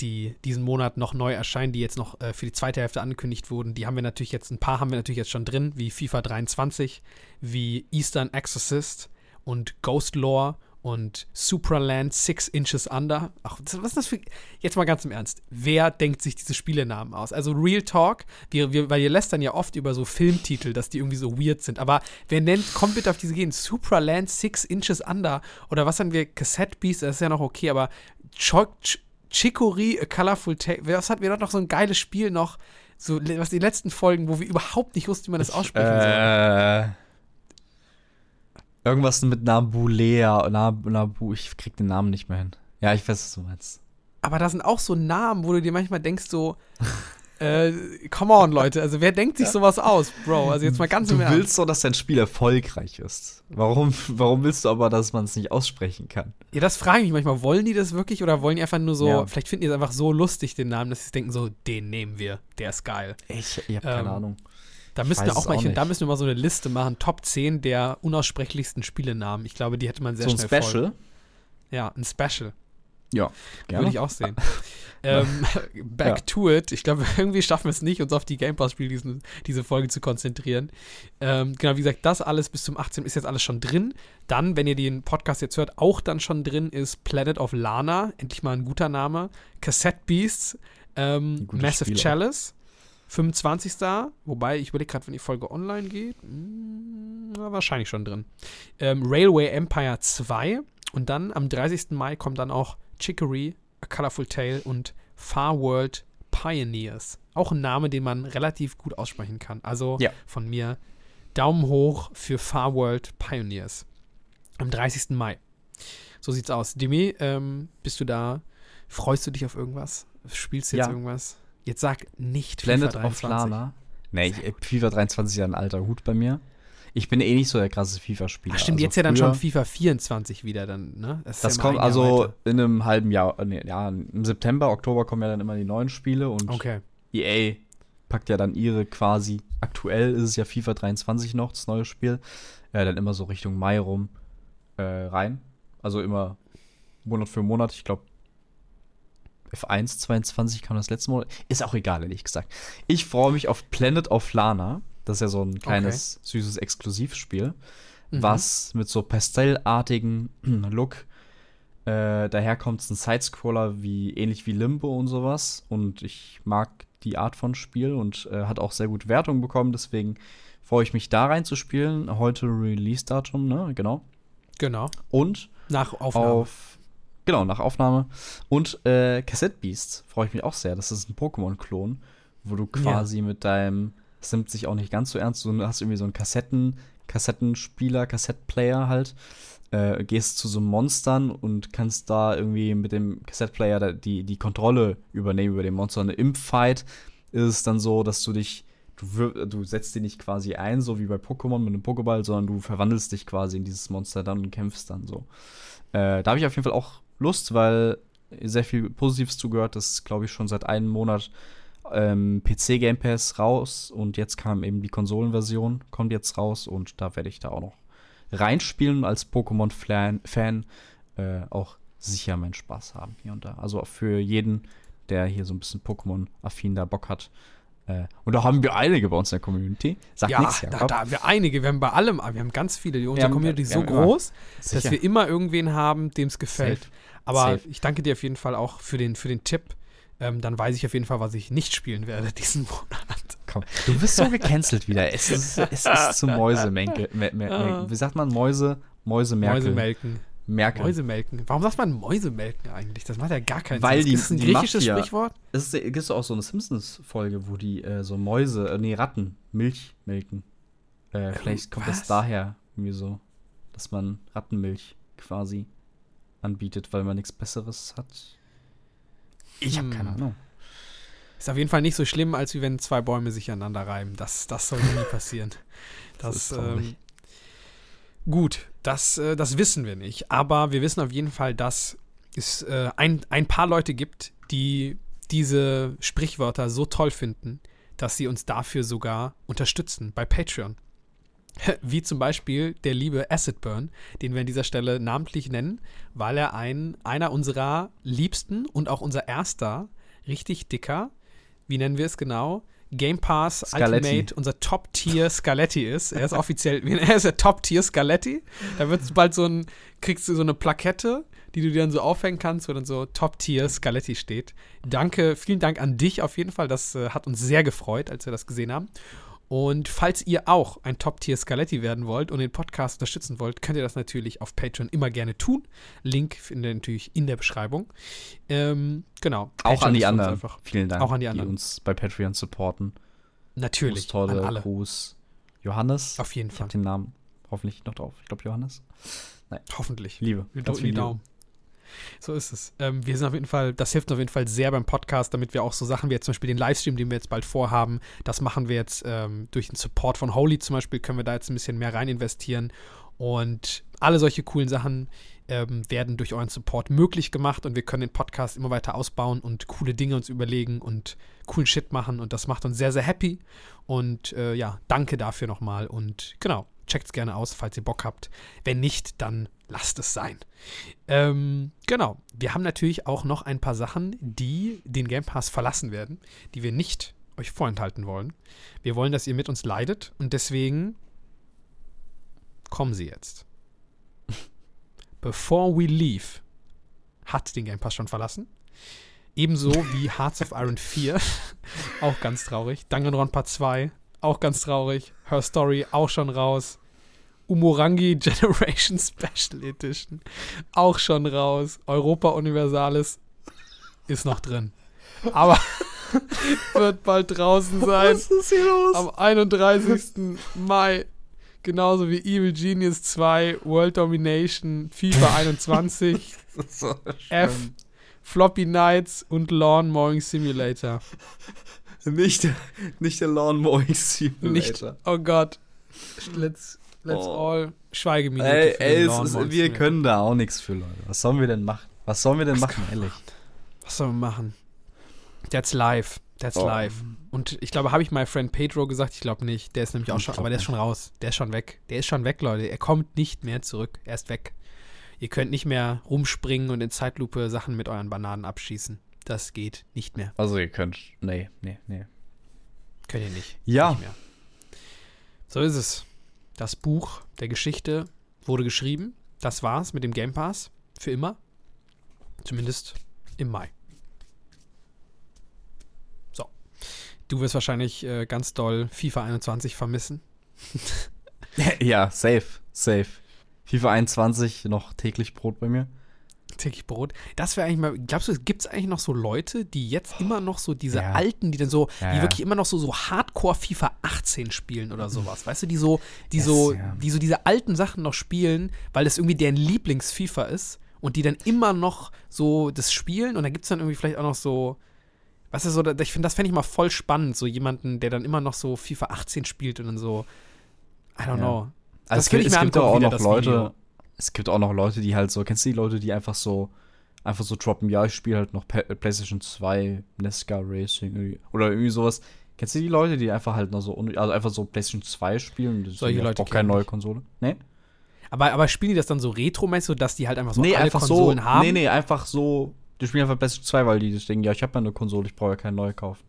[SPEAKER 2] die diesen Monat noch neu erscheinen, die jetzt noch äh, für die zweite Hälfte angekündigt wurden. Die haben wir natürlich jetzt, ein paar haben wir natürlich jetzt schon drin, wie FIFA 23, wie Eastern Exorcist und Ghost Lore und Supraland Six Inches Under. Ach, was ist das für. Jetzt mal ganz im Ernst. Wer denkt sich diese Spielenamen aus? Also Real Talk, wir, wir, weil wir lästern ja oft über so Filmtitel, dass die irgendwie so weird sind. Aber wer nennt, kommt bitte auf diese gehen, Supraland Six Inches Under oder was haben wir? Cassette Beast, das ist ja noch okay, aber Cho Ch Chicory, A Colorful Tale, was hatten wir dort noch so ein geiles Spiel noch? So, was die letzten Folgen, wo wir überhaupt nicht wussten, wie man das aussprechen soll.
[SPEAKER 1] Äh, irgendwas mit Nabulea. Nab, Nabu, ich krieg den Namen nicht mehr hin. Ja, ich weiß, was du meinst.
[SPEAKER 2] Aber da sind auch so Namen, wo du dir manchmal denkst, so, äh, come on, Leute, also wer denkt sich sowas aus, Bro? Also jetzt mal ganz
[SPEAKER 1] Du
[SPEAKER 2] im Ernst.
[SPEAKER 1] willst doch, dass dein Spiel erfolgreich ist. Warum, warum willst du aber, dass man es nicht aussprechen kann?
[SPEAKER 2] Ja, das frage ich mich manchmal. Wollen die das wirklich oder wollen die einfach nur so,
[SPEAKER 1] Ja.
[SPEAKER 2] vielleicht finden die es einfach so lustig, den Namen, dass sie denken, so, den nehmen wir, der ist geil.
[SPEAKER 1] Ich, ich habe
[SPEAKER 2] Ähm,
[SPEAKER 1] keine Ahnung.
[SPEAKER 2] Da müssen wir auch mal, ich finde, da müssen wir mal so eine Liste machen, Top 10 der unaussprechlichsten Spielenamen. Ich glaube, die hätte man sehr
[SPEAKER 1] So ein
[SPEAKER 2] schnell voll.
[SPEAKER 1] Special?
[SPEAKER 2] Ja, ein Special.
[SPEAKER 1] Ja,
[SPEAKER 2] Würde ich auch sehen. ähm, back
[SPEAKER 1] Ja.
[SPEAKER 2] to it. Ich glaube, irgendwie schaffen wir es nicht, uns auf die Game Pass-Spiele diese Folge zu konzentrieren. Ähm, genau, wie gesagt, das alles bis zum 18. ist jetzt alles schon drin. Dann, wenn ihr den Podcast jetzt hört, auch dann schon drin ist Planet of Lana. Endlich mal ein guter Name. Cassette Beasts. Ähm, Massive
[SPEAKER 1] Spiel.
[SPEAKER 2] Chalice. 25. Wobei, ich überlege gerade, wenn die Folge online geht. Hm, na, wahrscheinlich schon drin. Ähm, Railway Empire 2. Und dann am 30. Mai kommt dann auch Chicory, A Colorful Tale und Far World Pioneers. Auch ein Name, den man relativ gut aussprechen kann. Also
[SPEAKER 1] Ja.
[SPEAKER 2] von mir Daumen hoch für Far World Pioneers. Am 30. Mai. So sieht's aus. Demi, ähm, bist du da? Freust du dich auf irgendwas? Spielst du jetzt
[SPEAKER 1] Ja.
[SPEAKER 2] irgendwas? Jetzt sag nicht
[SPEAKER 1] Planet
[SPEAKER 2] FIFA
[SPEAKER 1] of
[SPEAKER 2] 23.
[SPEAKER 1] Lana. Nee, ich, FIFA 23 ist ja ein alter Hut bei mir. Ich bin eh nicht so der krasse FIFA-Spieler.
[SPEAKER 2] Ach stimmt,
[SPEAKER 1] Also
[SPEAKER 2] jetzt ja dann schon FIFA 24 wieder dann, ne? ist
[SPEAKER 1] Das
[SPEAKER 2] ja
[SPEAKER 1] kommt also
[SPEAKER 2] weiter.
[SPEAKER 1] in einem halben Jahr, nee, ja, im September, Oktober kommen ja dann immer die neuen Spiele und
[SPEAKER 2] Okay.
[SPEAKER 1] EA packt ja dann ihre quasi, aktuell ist es ja FIFA 23 noch, das neue Spiel, äh, dann immer so Richtung Mai rum äh, rein. Also immer Monat für Monat, ich glaube F1 22 kam das letzte Mal. Ist auch egal, ehrlich gesagt. Ich freue mich auf Planet of Lana. Das ist ja so ein kleines, okay. süßes Exklusivspiel, mhm. was mit so pastellartigen Look äh, daherkommt. Es ist ein Sidescroller, wie, ähnlich wie Limbo und sowas. Und ich mag die Art von Spiel und äh, hat auch sehr gut Wertung bekommen. Deswegen freue ich mich da reinzuspielen. Heute Release-Datum, ne? Genau.
[SPEAKER 2] Genau.
[SPEAKER 1] Und
[SPEAKER 2] nach Aufnahme. Auf,
[SPEAKER 1] genau, nach Aufnahme. Und äh, Cassette Beasts freue ich mich auch sehr. Das ist ein Pokémon-Klon, wo du quasi ja. mit deinem, das nimmt sich auch nicht ganz so ernst, du hast irgendwie so einen Kassetten, Kassettenspieler, Kassettplayer halt. Äh, gehst zu so Monstern und kannst da irgendwie mit dem Kassettplayer die, die Kontrolle übernehmen über den Monster. Und im Fight ist es dann so, dass du dich du, du setzt dich nicht quasi ein, so wie bei Pokémon mit einem Pokéball, sondern du verwandelst dich quasi in dieses Monster dann und kämpfst dann so. Äh, da habe ich auf jeden Fall auch Lust, weil sehr viel Positives zugehört. Das glaube ich, schon seit einem Monat ähm, PC Game Pass raus und jetzt kam eben die Konsolenversion, kommt jetzt raus und da werde ich da auch noch reinspielen als Pokémon-Fan. Äh, auch sicher meinen Spaß haben hier und da. Also für jeden, der hier so ein bisschen Pokémon-affin da Bock hat, äh, und da haben wir einige bei uns in der Community.
[SPEAKER 2] Sagt ja, nichts, da, da haben wir einige. Wir haben bei allem, wir haben ganz viele. Die, unsere haben, Community ist so groß, dass wir immer irgendwen haben, dem es gefällt. Safe. Aber Safe. ich danke dir auf jeden Fall auch für den, für den Tipp. Ähm, dann weiß ich auf jeden Fall, was ich nicht spielen werde diesen Monat.
[SPEAKER 1] Komm, du bist so gecancelt wieder. Es ist, es ist zu Mäusemelken. Wie sagt man Mäuse? Mäusemerkel.
[SPEAKER 2] Mäusemelken.
[SPEAKER 1] Merkel.
[SPEAKER 2] Mäusemelken. Warum sagt man Mäusemelken eigentlich? Das macht ja gar keinen
[SPEAKER 1] Weil
[SPEAKER 2] Sinn.
[SPEAKER 1] Weil die, ist ein griechisches Mafia, Sprichwort? Es gibt auch so eine Simpsons-Folge, wo die äh, so Mäuse, äh, nee, Ratten, Milch melken. Äh, äh vielleicht kommt Was? das daher irgendwie so, dass man Rattenmilch quasi anbietet, weil man nichts Besseres hat. Ich habe hm. keine Ahnung.
[SPEAKER 2] Ist auf jeden Fall nicht so schlimm, als wie wenn zwei Bäume sich aneinander reiben. Das, das soll nie passieren. Das, das ähm, Gut, das, äh, das wissen wir nicht. Aber wir wissen auf jeden Fall, dass es äh, ein, ein paar Leute gibt, die diese Sprichwörter so toll finden, dass sie uns dafür sogar unterstützen bei Patreon. Wie zum Beispiel der liebe Acidburn, den wir an dieser Stelle namentlich nennen, weil er ein, einer unserer liebsten und auch unser erster richtig dicker, wie nennen wir es genau, Game Pass Scaletti. Ultimate unser Top-Tier Scaletti ist. Er ist offiziell, er ist der Top-Tier Scaletti. Da wird bald so ein, kriegst du so eine Plakette, die du dir dann so aufhängen kannst, wo dann so Top-Tier Scaletti steht. Danke, vielen Dank an dich auf jeden Fall. Das äh, hat uns sehr gefreut, als wir das gesehen haben. Und falls ihr auch ein Top-Tier Scaletti werden wollt und den Podcast unterstützen wollt, könnt ihr das natürlich auf Patreon immer gerne tun. Link findet ihr natürlich in der Beschreibung. Ähm, genau.
[SPEAKER 1] Auch Patreon an die anderen. Vielen Dank,
[SPEAKER 2] auch an die, anderen.
[SPEAKER 1] die uns bei Patreon supporten.
[SPEAKER 2] Natürlich.
[SPEAKER 1] Gruß, an alle. Gruß Johannes.
[SPEAKER 2] Auf jeden
[SPEAKER 1] Fall.
[SPEAKER 2] Ich habe
[SPEAKER 1] den Namen hoffentlich noch drauf. Ich glaube Johannes.
[SPEAKER 2] Nein. Hoffentlich.
[SPEAKER 1] Liebe.
[SPEAKER 2] Wir drücken die Daumen. So ist es. Ähm, wir sind auf jeden Fall, das hilft auf jeden Fall sehr beim Podcast, damit wir auch so Sachen wie jetzt zum Beispiel den Livestream, den wir jetzt bald vorhaben, das machen wir jetzt ähm, durch den Support von Holy zum Beispiel, können wir da jetzt ein bisschen mehr rein investieren. Und alle solche coolen Sachen ähm, werden durch euren Support möglich gemacht und wir können den Podcast immer weiter ausbauen und coole Dinge uns überlegen und coolen Shit machen und das macht uns sehr, sehr happy. Und äh, ja, danke dafür nochmal und genau, checkt es gerne aus, falls ihr Bock habt. Wenn nicht, dann lasst es sein. Ähm, genau. Wir haben natürlich auch noch ein paar Sachen, die den Game Pass verlassen werden, die wir nicht euch vorenthalten wollen. Wir wollen, dass ihr mit uns leidet und deswegen kommen sie jetzt. Before We Leave hat den Game Pass schon verlassen. Ebenso wie Hearts of Iron 4. auch ganz traurig. Danganronpa 2. Auch ganz traurig. Her Story auch schon raus. Umurangi Generation Special Edition. Auch schon raus. Europa Universalis ist noch drin. Aber wird bald draußen sein.
[SPEAKER 1] Was ist hier los?
[SPEAKER 2] Am 31. Mai. Genauso wie Evil Genius 2, World Domination, FIFA 21, so F, Floppy Nights und Lawn Mowing Simulator.
[SPEAKER 1] Nicht, nicht der Lawn Mowing Simulator. Nicht,
[SPEAKER 2] oh Gott. Let's Let's oh. all Schweigeminute.
[SPEAKER 1] Ey, ey es, es, wir können da auch nichts für, Leute. Was sollen wir denn machen? Was sollen wir denn Was machen, ehrlich?
[SPEAKER 2] Was sollen wir machen? That's live. That's oh. live. Und ich glaube, habe ich My Friend Pedro gesagt? Ich glaube nicht. Der ist nämlich auch schon, aber der ist schon raus. Der ist schon weg. Der ist schon weg, Leute. Er kommt nicht mehr zurück. Er ist weg. Ihr könnt nicht mehr rumspringen und in Zeitlupe Sachen mit euren Bananen abschießen. Das geht nicht mehr.
[SPEAKER 1] Also ihr könnt. Nee, nee, nee.
[SPEAKER 2] Könnt ihr nicht.
[SPEAKER 1] Ja.
[SPEAKER 2] Nicht mehr. So ist es. Das Buch der Geschichte wurde geschrieben. Das war's mit dem Game Pass. Für immer. Zumindest im Mai. So. Du wirst wahrscheinlich äh, ganz doll FIFA 21 vermissen.
[SPEAKER 1] ja, safe, safe. FIFA 21 noch täglich Brot bei mir.
[SPEAKER 2] Täglich Brot. Das wäre eigentlich mal, glaubst du, gibt es eigentlich noch so Leute, die jetzt immer noch so diese
[SPEAKER 1] Ja.
[SPEAKER 2] alten, die dann so,
[SPEAKER 1] Ja,
[SPEAKER 2] die wirklich immer noch so, so Hardcore FIFA 18 spielen oder sowas, weißt du, die so, die
[SPEAKER 1] Yes,
[SPEAKER 2] so,
[SPEAKER 1] ja.
[SPEAKER 2] die so diese alten Sachen noch spielen, weil das irgendwie deren Lieblings-FIFA ist und die dann immer noch so das spielen und dann gibt es dann irgendwie vielleicht auch noch so, weißt du, so, da- ich finde, das fände ich mal voll spannend, so jemanden, der dann immer noch so FIFA 18 spielt und dann so, I don't know.
[SPEAKER 1] Also
[SPEAKER 2] Das
[SPEAKER 1] es
[SPEAKER 2] ich
[SPEAKER 1] es
[SPEAKER 2] mir
[SPEAKER 1] gibt auch
[SPEAKER 2] wieder
[SPEAKER 1] noch Leute,
[SPEAKER 2] Video.
[SPEAKER 1] Es gibt auch noch Leute, die halt so, kennst du die Leute, die einfach so, einfach so droppen, ja, ich spiele halt noch Pa- PlayStation 2, Nesca Racing oder irgendwie sowas. Kennst du die Leute, die einfach halt noch so, also einfach so PlayStation 2 spielen? Das
[SPEAKER 2] Solche Leute
[SPEAKER 1] auch keine neue. Konsole. Nee?
[SPEAKER 2] Aber, aber spielen die das dann so retromäßig, so dass die halt einfach so
[SPEAKER 1] nee,
[SPEAKER 2] alle
[SPEAKER 1] einfach
[SPEAKER 2] Konsolen
[SPEAKER 1] so,
[SPEAKER 2] haben?
[SPEAKER 1] nee, nee, einfach so, die spielen einfach PlayStation 2, weil die denken, ja, ich habe ja eine Konsole, ich brauche ja keine neue kaufen.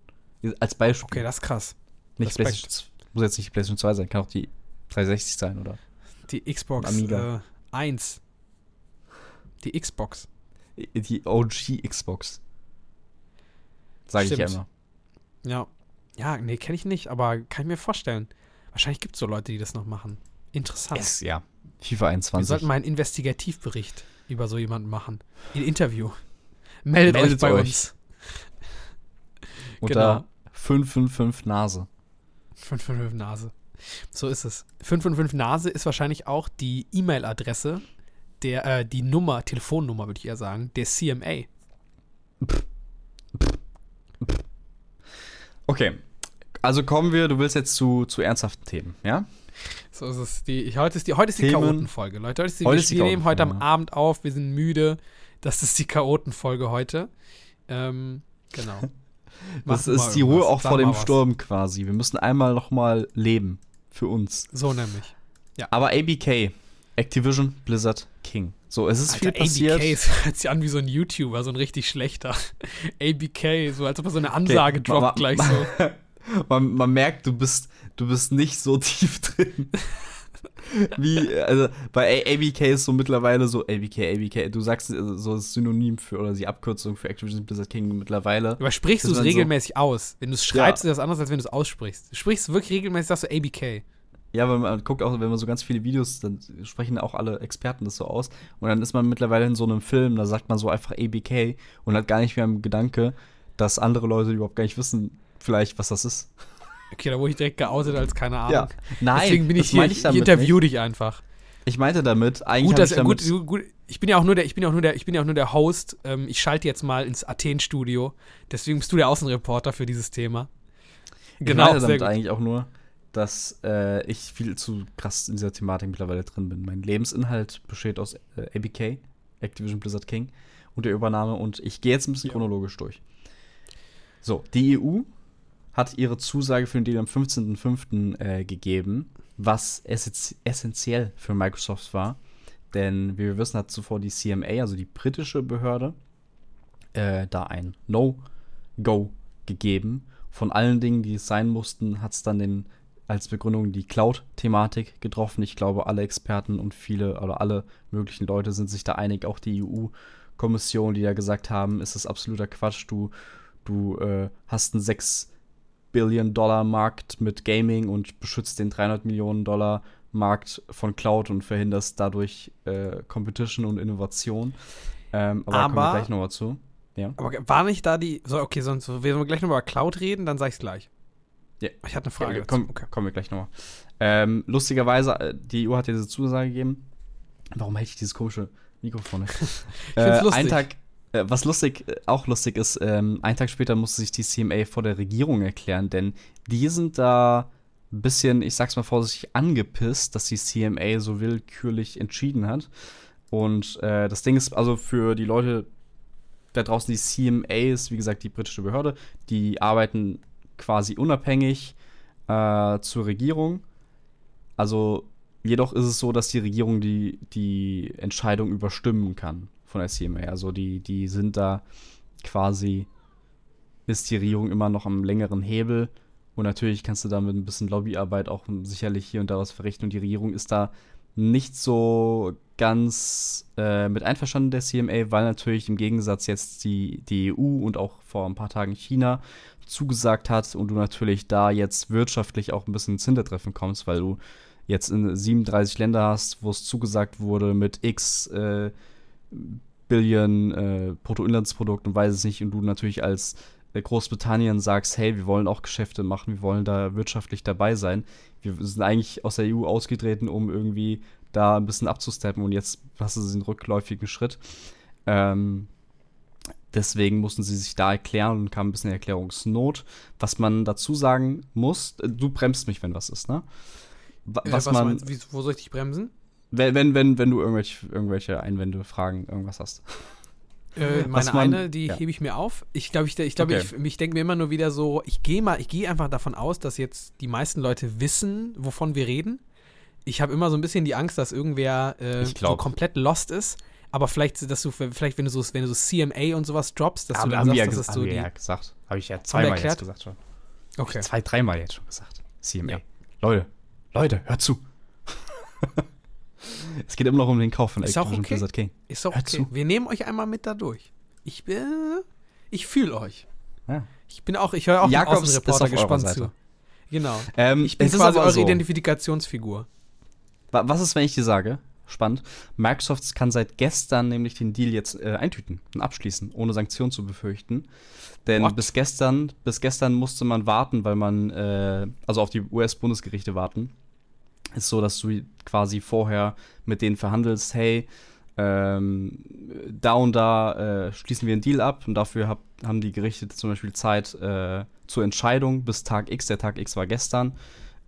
[SPEAKER 1] Als Beispiel.
[SPEAKER 2] Okay, das ist krass.
[SPEAKER 1] nicht. PlayStation, muss jetzt nicht die PlayStation 2 sein, kann auch die 360 sein, oder?
[SPEAKER 2] Die Xbox
[SPEAKER 1] Amiga.
[SPEAKER 2] äh, 1. Die Xbox.
[SPEAKER 1] Die OG Xbox. Sage ich ja immer.
[SPEAKER 2] Ja. Ja, nee, kenne ich nicht, aber kann ich mir vorstellen. Wahrscheinlich gibt es so Leute, die das noch machen. Interessant.
[SPEAKER 1] Es, ja. FIFA
[SPEAKER 2] Wir
[SPEAKER 1] 21.
[SPEAKER 2] sollten mal einen Investigativbericht über so jemanden machen. Ein Interview. Meldet,
[SPEAKER 1] Meldet
[SPEAKER 2] euch bei
[SPEAKER 1] euch.
[SPEAKER 2] uns.
[SPEAKER 1] Unter
[SPEAKER 2] genau.
[SPEAKER 1] 555 Nase.
[SPEAKER 2] 555 Nase. So ist es. 555 Nase ist wahrscheinlich auch die E-Mail-Adresse, der, äh, die Nummer, Telefonnummer würde ich eher sagen, der CMA.
[SPEAKER 1] Okay. Also kommen wir, du willst jetzt zu, zu ernsthaften Themen, ja?
[SPEAKER 2] So ist es. Die, heute ist die, heute ist die. Chaotenfolge, Leute. Heute ist die,
[SPEAKER 1] Heute
[SPEAKER 2] wir,
[SPEAKER 1] ist die
[SPEAKER 2] wir nehmen heute am Abend auf, wir sind müde. Das ist die Chaotenfolge heute. Ähm, genau.
[SPEAKER 1] Das ist die Ruhe auch
[SPEAKER 2] Sag
[SPEAKER 1] vor dem. Sturm quasi. Wir müssen einmal noch mal leben. Für uns.
[SPEAKER 2] So nämlich.
[SPEAKER 1] Aber ABK, Activision Blizzard King. So, es ist
[SPEAKER 2] Alter,
[SPEAKER 1] viel passiert.
[SPEAKER 2] ABK hört sich an wie so ein YouTuber, so ein richtig schlechter. ABK, so als ob er so eine Ansage
[SPEAKER 1] Okay,
[SPEAKER 2] droppt gleich so.
[SPEAKER 1] man, man merkt, du bist, du bist nicht so tief drin. Wie, also bei ABK ist so mittlerweile so, ABK, ABK, du sagst äh, so das Synonym für oder die Abkürzung für Activision Blizzard King mittlerweile.
[SPEAKER 2] Aber sprichst du es
[SPEAKER 1] waren so-
[SPEAKER 2] regelmäßig aus? Wenn du es schreibst, ist das anders, als wenn du es aussprichst. Du sprichst wirklich regelmäßig, sagst du ABK.
[SPEAKER 1] Ja, weil man guckt auch, wenn man so ganz viele Videos, dann sprechen auch alle Experten das so aus. Und dann ist man mittlerweile in so einem Film, da sagt man so einfach ABK und hat gar nicht mehr im Gedanke, dass andere Leute überhaupt gar nicht wissen, vielleicht, was das ist.
[SPEAKER 2] Okay, da wurde ich direkt geoutet als keine Ahnung.
[SPEAKER 1] Nein,
[SPEAKER 2] Deswegen bin ich
[SPEAKER 1] das
[SPEAKER 2] hier, ich, ich interview dich einfach.
[SPEAKER 1] nicht. Ich meinte damit, eigentlich
[SPEAKER 2] Gut, dass,
[SPEAKER 1] ich damit,
[SPEAKER 2] gut, gut, ich bin ja auch nur der, ich bin ja auch nur der, ich bin ja auch nur der Host. Ähm, ich schalte jetzt mal ins Athen-Studio. Deswegen bist du der Außenreporter für dieses Thema.
[SPEAKER 1] ich
[SPEAKER 2] Genau,
[SPEAKER 1] meinte
[SPEAKER 2] sehr
[SPEAKER 1] damit
[SPEAKER 2] gut.
[SPEAKER 1] eigentlich auch nur, dass äh, ich viel zu krass in dieser Thematik mittlerweile drin bin. Mein Lebensinhalt besteht aus äh, ABK, Activision Blizzard King, und der Übernahme. Und ich gehe jetzt ein bisschen
[SPEAKER 2] Ja.
[SPEAKER 1] chronologisch durch. So, die EU hat ihre Zusage für den Deal am 15.05. Äh, gegeben, was essentiell für Microsoft war. Denn wie wir wissen, hat zuvor die CMA, also die britische Behörde, äh, da ein No-Go gegeben. Von allen Dingen, die es sein mussten, hat es dann den, als Begründung die Cloud-Thematik getroffen. Ich glaube, alle Experten und viele oder alle möglichen Leute sind sich da einig, auch die EU-Kommission, die ja gesagt haben, ist absoluter Quatsch. Du, du äh, hast einen 6 Billion Dollar Markt mit Gaming und beschützt den 300 Millionen Dollar Markt von Cloud und verhinderst dadurch äh, Competition und Innovation. Ähm, aber, da kommen wir
[SPEAKER 2] Aber-
[SPEAKER 1] gleich nochmal zu.
[SPEAKER 2] Aber war nicht da die. So, okay, sonst, wenn wir gleich nochmal über Cloud reden, dann sag ich's gleich.
[SPEAKER 1] Ja.
[SPEAKER 2] Ich hatte eine Frage.
[SPEAKER 1] Ja, komm,
[SPEAKER 2] okay.
[SPEAKER 1] Kommen wir gleich nochmal. Ähm, lustigerweise, äh, die EU hat ja diese Zusage gegeben. Warum hätte ich dieses komische Mikrofon? nicht?
[SPEAKER 2] find's
[SPEAKER 1] äh,
[SPEAKER 2] lustig.
[SPEAKER 1] Ein Tag, was lustig, äh, auch lustig ist, ähm, einen Tag später musste sich die CMA vor der Regierung erklären, denn die sind da ein bisschen, ich sag's mal vorsichtig, angepisst, dass die CMA so willkürlich entschieden hat. Und äh, das Ding ist also für die Leute da draußen, die CMA ist, wie gesagt, die britische Behörde, die arbeiten quasi unabhängig äh, zur Regierung. Also jedoch ist es so, dass die Regierung die, die Entscheidung überstimmen kann von der CMA. Also die, die sind da quasi ist die Regierung immer noch am längeren Hebel. Und natürlich kannst du damit ein bisschen Lobbyarbeit auch sicherlich hier und da was verrichten. Und die Regierung ist da nicht so ganz äh, mit einverstanden der CMA, weil natürlich im Gegensatz jetzt die, die EU und auch vor ein paar Tagen China zugesagt hat und du natürlich da jetzt wirtschaftlich auch ein bisschen ins Hintertreffen kommst, weil du jetzt in 37 Länder hast, wo es zugesagt wurde mit x äh, Billion äh, Bruttoinlandsprodukt und weiß es nicht und du natürlich als äh, Großbritannien sagst, hey, wir wollen auch Geschäfte machen, wir wollen da wirtschaftlich dabei sein. Wir sind eigentlich aus der EU ausgetreten, um irgendwie da ein bisschen abzusteppen und jetzt hast du den rückläufigen Schritt. Ähm, deswegen mussten sie sich da erklären und kam ein bisschen Erklärungsnot. Was man dazu sagen muss, äh, du bremst mich, wenn was ist, ne?
[SPEAKER 2] Was, äh, was man, meinst, wie, wo soll ich dich bremsen?
[SPEAKER 1] Wenn, wenn, wenn, wenn du irgendwelche, irgendwelche Einwände, Fragen, irgendwas hast.
[SPEAKER 2] Äh, meine man, eine, die ja. hebe ich mir auf. Ich glaube, ich, ich, glaub, okay. ich, ich denke mir immer nur wieder so, ich gehe mal, ich gehe einfach davon aus, dass jetzt die meisten Leute wissen, wovon wir reden. Ich habe immer so ein bisschen die Angst, dass irgendwer äh, so komplett lost ist. Aber vielleicht, dass du, vielleicht, wenn du so, wenn du so CMA und sowas droppst, dass
[SPEAKER 1] ja,
[SPEAKER 2] du dann sagst,
[SPEAKER 1] ja
[SPEAKER 2] dass
[SPEAKER 1] das so die, ja gesagt. Habe ich ja zweimal jetzt gesagt schon. Okay. Zwei, dreimal jetzt schon gesagt. CMA. Ja. Leute, Leute, hört zu. es geht immer noch um den Kauf von
[SPEAKER 2] Activision okay. Blizzard King. Ist auch okay. Wir nehmen euch einmal mit da durch. Ich bin, ich fühle euch. Ja. Ich bin auch, ich höre auch
[SPEAKER 1] Jakobs den Außenreporter gespannt
[SPEAKER 2] zu. Genau. Ähm, ich bin quasi eure so. Identifikationsfigur.
[SPEAKER 1] Was ist, wenn ich dir sage, spannend, Microsoft kann seit gestern nämlich den Deal jetzt äh, eintüten und abschließen, ohne Sanktionen zu befürchten. Denn What? bis gestern, bis gestern musste man warten, weil man, äh, also auf die US-Bundesgerichte warten. Ist so, dass du quasi vorher mit denen verhandelst, hey, ähm, da und da äh, schließen wir einen Deal ab und dafür hab, haben die Gerichte zum Beispiel Zeit äh, zur Entscheidung bis Tag X. Der Tag X war gestern.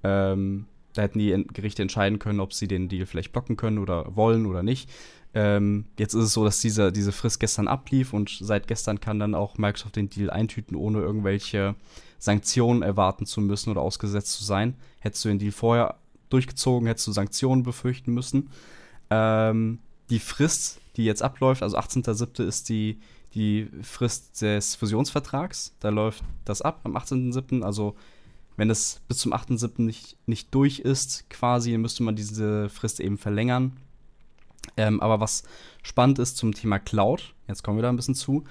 [SPEAKER 1] Ähm, da hätten die Gerichte entscheiden können, ob sie den Deal vielleicht blocken können oder wollen oder nicht. Ähm, jetzt ist es so, dass diese, diese Frist gestern ablief und seit gestern kann dann auch Microsoft den Deal eintüten, ohne irgendwelche Sanktionen erwarten zu müssen oder ausgesetzt zu sein. Hättest du den Deal vorher durchgezogen, hättest du Sanktionen befürchten müssen. Ähm, die Frist, die jetzt abläuft, also 18.07. ist die, die Frist des Fusionsvertrags. Da läuft das ab am 18.07. Also wenn es bis zum 8.7. Nicht, nicht durch ist, quasi, müsste man diese Frist eben verlängern. Ähm, aber was spannend ist zum Thema Cloud, jetzt kommen wir da ein bisschen zu.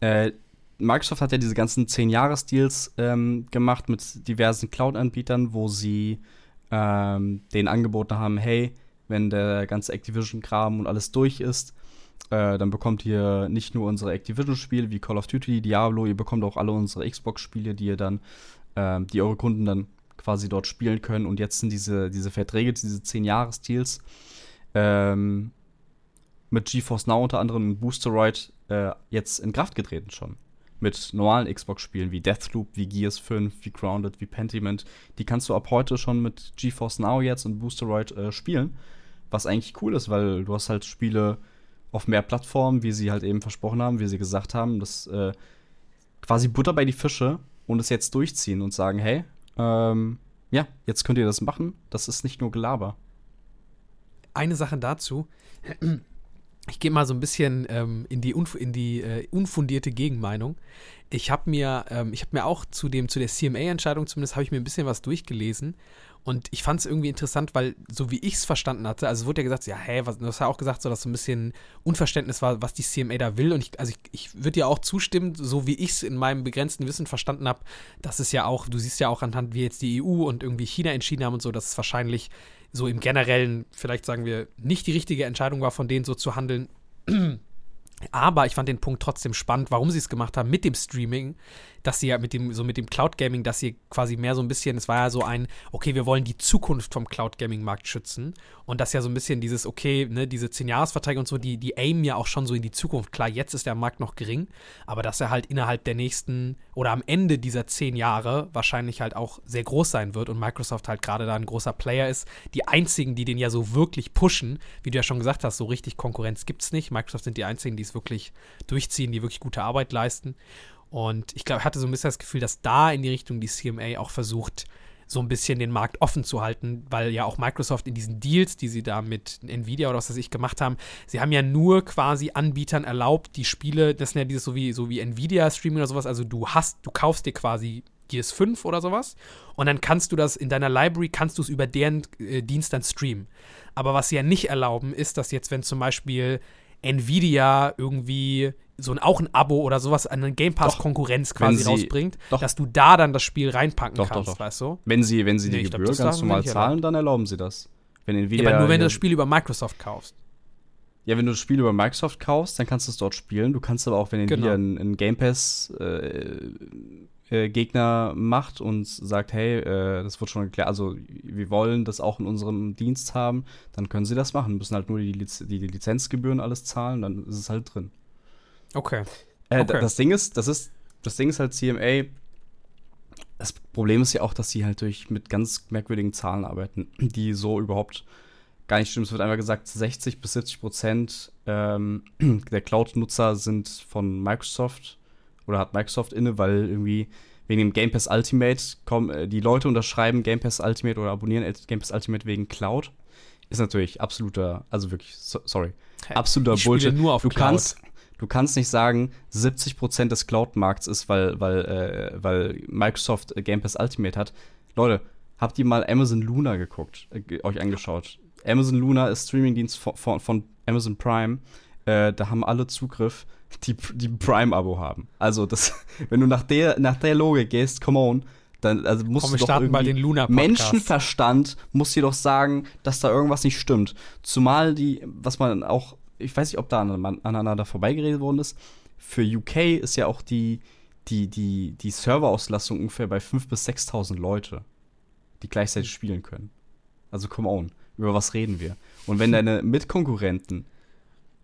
[SPEAKER 1] Äh, Microsoft hat ja diese ganzen 10-Jahres-Deals ähm, gemacht mit diversen Cloud-Anbietern, wo sie ähm, denen angeboten haben, hey, wenn der ganze Activision-Kram und alles durch ist, äh, dann bekommt ihr nicht nur unsere Activision-Spiele wie Call of Duty, Diablo, ihr bekommt auch alle unsere Xbox-Spiele, die ihr dann ähm, die eure Kunden dann quasi dort spielen können. Und jetzt sind diese, diese Verträge, diese 10-Jahres-Deals ähm, mit GeForce Now unter anderem und Boosteroid äh, jetzt in Kraft getreten schon. Mit normalen Xbox-Spielen wie Deathloop, wie Gears 5, wie Grounded, wie Pentiment. Die kannst du ab heute schon mit GeForce Now jetzt und Boosteroid äh, spielen. Was eigentlich cool ist, weil du hast halt Spiele auf mehr Plattformen, wie sie halt eben versprochen haben, wie sie gesagt haben. Das äh, quasi Butter bei die Fische und es jetzt durchziehen und sagen, hey, ähm, ja, jetzt könnt ihr das machen. Das ist nicht nur Gelaber.
[SPEAKER 2] Eine Sache dazu. Ich gehe mal so ein bisschen ähm, in die, unf in die äh, unfundierte Gegenmeinung. Ich habe mir, ähm, ich habe mir auch zu dem, zu der CMA-Entscheidung zumindest, habe ich mir ein bisschen was durchgelesen und ich fand es irgendwie interessant, weil so wie ich es verstanden hatte, also es wurde ja gesagt, ja, hä, was, du hast ja auch gesagt, so dass so ein bisschen Unverständnis war, was die CMA da will. Und ich, also ich, ich würde ja auch zustimmen, so wie ich es in meinem begrenzten Wissen verstanden habe, dass es ja auch, du siehst ja auch anhand, wie jetzt die EU und irgendwie China entschieden haben und so, dass es wahrscheinlich so im Generellen, vielleicht sagen wir, nicht die richtige Entscheidung war, von denen so zu handeln. Aber ich fand den Punkt trotzdem spannend, warum sie es gemacht haben mit dem Streaming, dass sie ja mit dem, so mit dem Cloud Gaming, dass sie quasi mehr so ein bisschen, es war ja so ein, okay, wir wollen die Zukunft vom Cloud Gaming-Markt schützen. Und das ja so ein bisschen dieses, okay, ne, diese 10-Jahres-Verträge und so, die, die aimen ja auch schon so in die Zukunft. Klar, jetzt ist der Markt noch gering, aber dass er halt innerhalb der nächsten oder am Ende dieser 10 Jahre wahrscheinlich halt auch sehr groß sein wird und Microsoft halt gerade da ein großer Player ist. Die einzigen, die den ja so wirklich pushen, wie du ja schon gesagt hast, so richtig Konkurrenz gibt es nicht. Microsoft sind die einzigen, die es wirklich durchziehen, die wirklich gute Arbeit leisten. Und ich glaube, ich hatte so ein bisschen das Gefühl, dass da in die Richtung die CMA auch versucht, so ein bisschen den Markt offen zu halten, weil ja auch Microsoft in diesen Deals, die sie da mit Nvidia oder was weiß ich gemacht haben, sie haben ja nur quasi Anbietern erlaubt, die Spiele, das sind ja dieses so wie, so wie Nvidia Streaming oder sowas, also du hast, du kaufst dir quasi Gears 5 oder sowas und dann kannst du das in deiner Library, kannst du es über deren äh, Dienst dann streamen. Aber was sie ja nicht erlauben, ist, dass jetzt, wenn zum Beispiel Nvidia irgendwie so ein, auch ein Abo oder sowas an eine Game Pass-Konkurrenz quasi
[SPEAKER 1] sie-
[SPEAKER 2] rausbringt,
[SPEAKER 1] doch.
[SPEAKER 2] dass du da dann das Spiel reinpacken
[SPEAKER 1] Doch,
[SPEAKER 2] kannst,
[SPEAKER 1] doch.
[SPEAKER 2] weißt du?
[SPEAKER 1] Wenn sie, wenn sie
[SPEAKER 2] Nee,
[SPEAKER 1] die
[SPEAKER 2] glaub,
[SPEAKER 1] Gebühr
[SPEAKER 2] das
[SPEAKER 1] ganz normal zahlen, dann erlauben sie das. Wenn
[SPEAKER 2] Ja,
[SPEAKER 1] Nvidia
[SPEAKER 2] aber nur wenn du das Spiel über Microsoft kaufst.
[SPEAKER 1] Ja, wenn du das Spiel über Microsoft kaufst, dann kannst du es dort spielen. Du kannst aber auch, wenn Nvidia
[SPEAKER 2] Genau.
[SPEAKER 1] einen Game Pass äh, äh, Gegner macht und sagt, hey, äh, das wird schon geklärt, also wir wollen das auch in unserem Dienst haben, dann können sie das machen. Müssen halt nur die, Liz die, Lizenzgebühren alles zahlen, dann ist es halt drin.
[SPEAKER 2] Okay.
[SPEAKER 1] Äh,
[SPEAKER 2] Okay.
[SPEAKER 1] Das Ding ist, das ist, das Ding ist halt CMA. Das Problem ist ja auch, dass sie halt durch mit ganz merkwürdigen Zahlen arbeiten, die so überhaupt gar nicht stimmen. Es wird einfach gesagt, 60 bis 70 Prozent ähm, der Cloud-Nutzer sind von Microsoft oder hat Microsoft inne, weil irgendwie wegen dem Game Pass Ultimate kommen, äh, die Leute unterschreiben Game Pass Ultimate oder abonnieren Game Pass Ultimate wegen Cloud. Ist natürlich absoluter, also wirklich, so, sorry, absoluter
[SPEAKER 2] Ich
[SPEAKER 1] Bullshit.
[SPEAKER 2] nur auf
[SPEAKER 1] du
[SPEAKER 2] Cloud.
[SPEAKER 1] kannst, du kannst nicht sagen, 70% des Cloud-Markts ist, weil, weil, äh, weil Microsoft äh, Game Pass Ultimate hat. Leute, habt ihr mal Amazon Luna geguckt, äh, euch angeschaut? Amazon Luna ist Streamingdienst von, von, von Amazon Prime. Äh, da haben alle Zugriff, die, die Prime-Abo haben. Also, das, wenn du nach der, nach der Logik gehst, come on, dann also musst
[SPEAKER 2] Komm,
[SPEAKER 1] du doch irgendwie. Menschenverstand muss dir doch sagen, dass da irgendwas nicht stimmt. Zumal die, was man auch, ich weiß nicht, ob da an- aneinander vorbeigeredet worden ist, für UK ist ja auch die, die, die, die Serverauslastung ungefähr bei 5.000 bis 6.000 Leute, die gleichzeitig spielen können. Also come on, über was reden wir? Und wenn deine Mitkonkurrenten,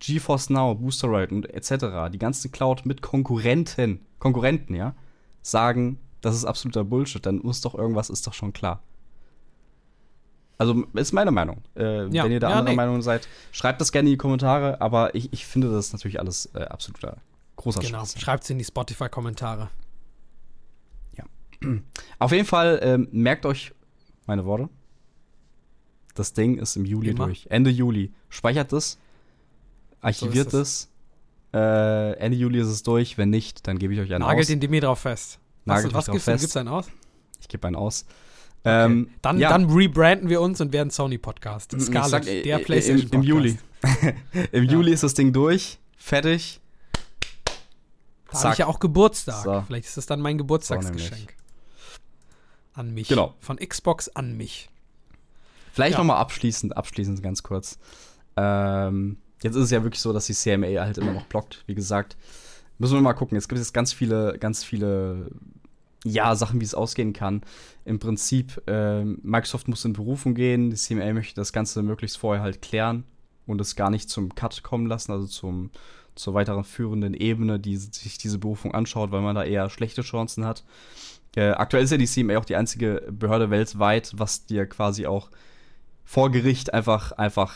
[SPEAKER 1] GeForce Now, Booster Ride und etc., die ganzen Cloud mit Konkurrenten, Konkurrenten, ja, sagen, das ist absoluter Bullshit, dann muss doch irgendwas, ist doch schon klar. Also, ist meine Meinung. Äh,
[SPEAKER 2] Ja,
[SPEAKER 1] wenn ihr da
[SPEAKER 2] ja,
[SPEAKER 1] anderer
[SPEAKER 2] nee.
[SPEAKER 1] Meinung seid, schreibt das gerne in die Kommentare, aber ich, ich finde das natürlich alles äh, absoluter großer
[SPEAKER 2] Genau. Schreibt es in die Spotify-Kommentare.
[SPEAKER 1] Auf jeden Fall, ähm, merkt euch meine Worte. Das Ding ist im Juli
[SPEAKER 2] Immer.
[SPEAKER 1] durch. Ende Juli. Speichert es, archiviert
[SPEAKER 2] So
[SPEAKER 1] es. Äh, Ende Juli ist es durch. Wenn nicht, dann gebe ich euch einen
[SPEAKER 2] Nagelt
[SPEAKER 1] aus.
[SPEAKER 2] den Demi drauf fest.
[SPEAKER 1] Nagelt
[SPEAKER 2] was was denn?
[SPEAKER 1] fest.
[SPEAKER 2] Gibt's einen aus?
[SPEAKER 1] Ich gebe einen aus.
[SPEAKER 2] Okay.
[SPEAKER 1] Ähm,
[SPEAKER 2] dann,
[SPEAKER 1] ja.
[SPEAKER 2] dann rebranden wir uns und werden Sony-Podcast.
[SPEAKER 1] Ich
[SPEAKER 2] Scarlett,
[SPEAKER 1] sag, äh,
[SPEAKER 2] der
[SPEAKER 1] äh,
[SPEAKER 2] PlayStation
[SPEAKER 1] im, im Juli. Im
[SPEAKER 2] Ja.
[SPEAKER 1] Juli ist das Ding durch. Fertig.
[SPEAKER 2] Da habe ich ja auch Geburtstag.
[SPEAKER 1] So.
[SPEAKER 2] Vielleicht ist das dann mein Geburtstagsgeschenk.
[SPEAKER 1] nämlich.
[SPEAKER 2] an mich.
[SPEAKER 1] Genau.
[SPEAKER 2] Von Xbox an mich.
[SPEAKER 1] Vielleicht
[SPEAKER 2] Ja.
[SPEAKER 1] noch mal abschließend, abschließend ganz kurz. Ähm, jetzt ist es ja wirklich so, dass die CMA halt immer noch blockt, wie gesagt. Müssen wir mal gucken. Es gibt jetzt ganz viele, ganz viele, ja, Sachen, wie es ausgehen kann. Im Prinzip, ähm, Microsoft muss in Berufung gehen. Die CMA möchte das Ganze möglichst vorher halt klären und es gar nicht zum Cut kommen lassen, also zum, zur weiteren führenden Ebene, die sich diese Berufung anschaut, weil man da eher schlechte Chancen hat. Äh, aktuell ist ja die CMA auch die einzige Behörde weltweit, was dir quasi auch vor Gericht einfach, einfach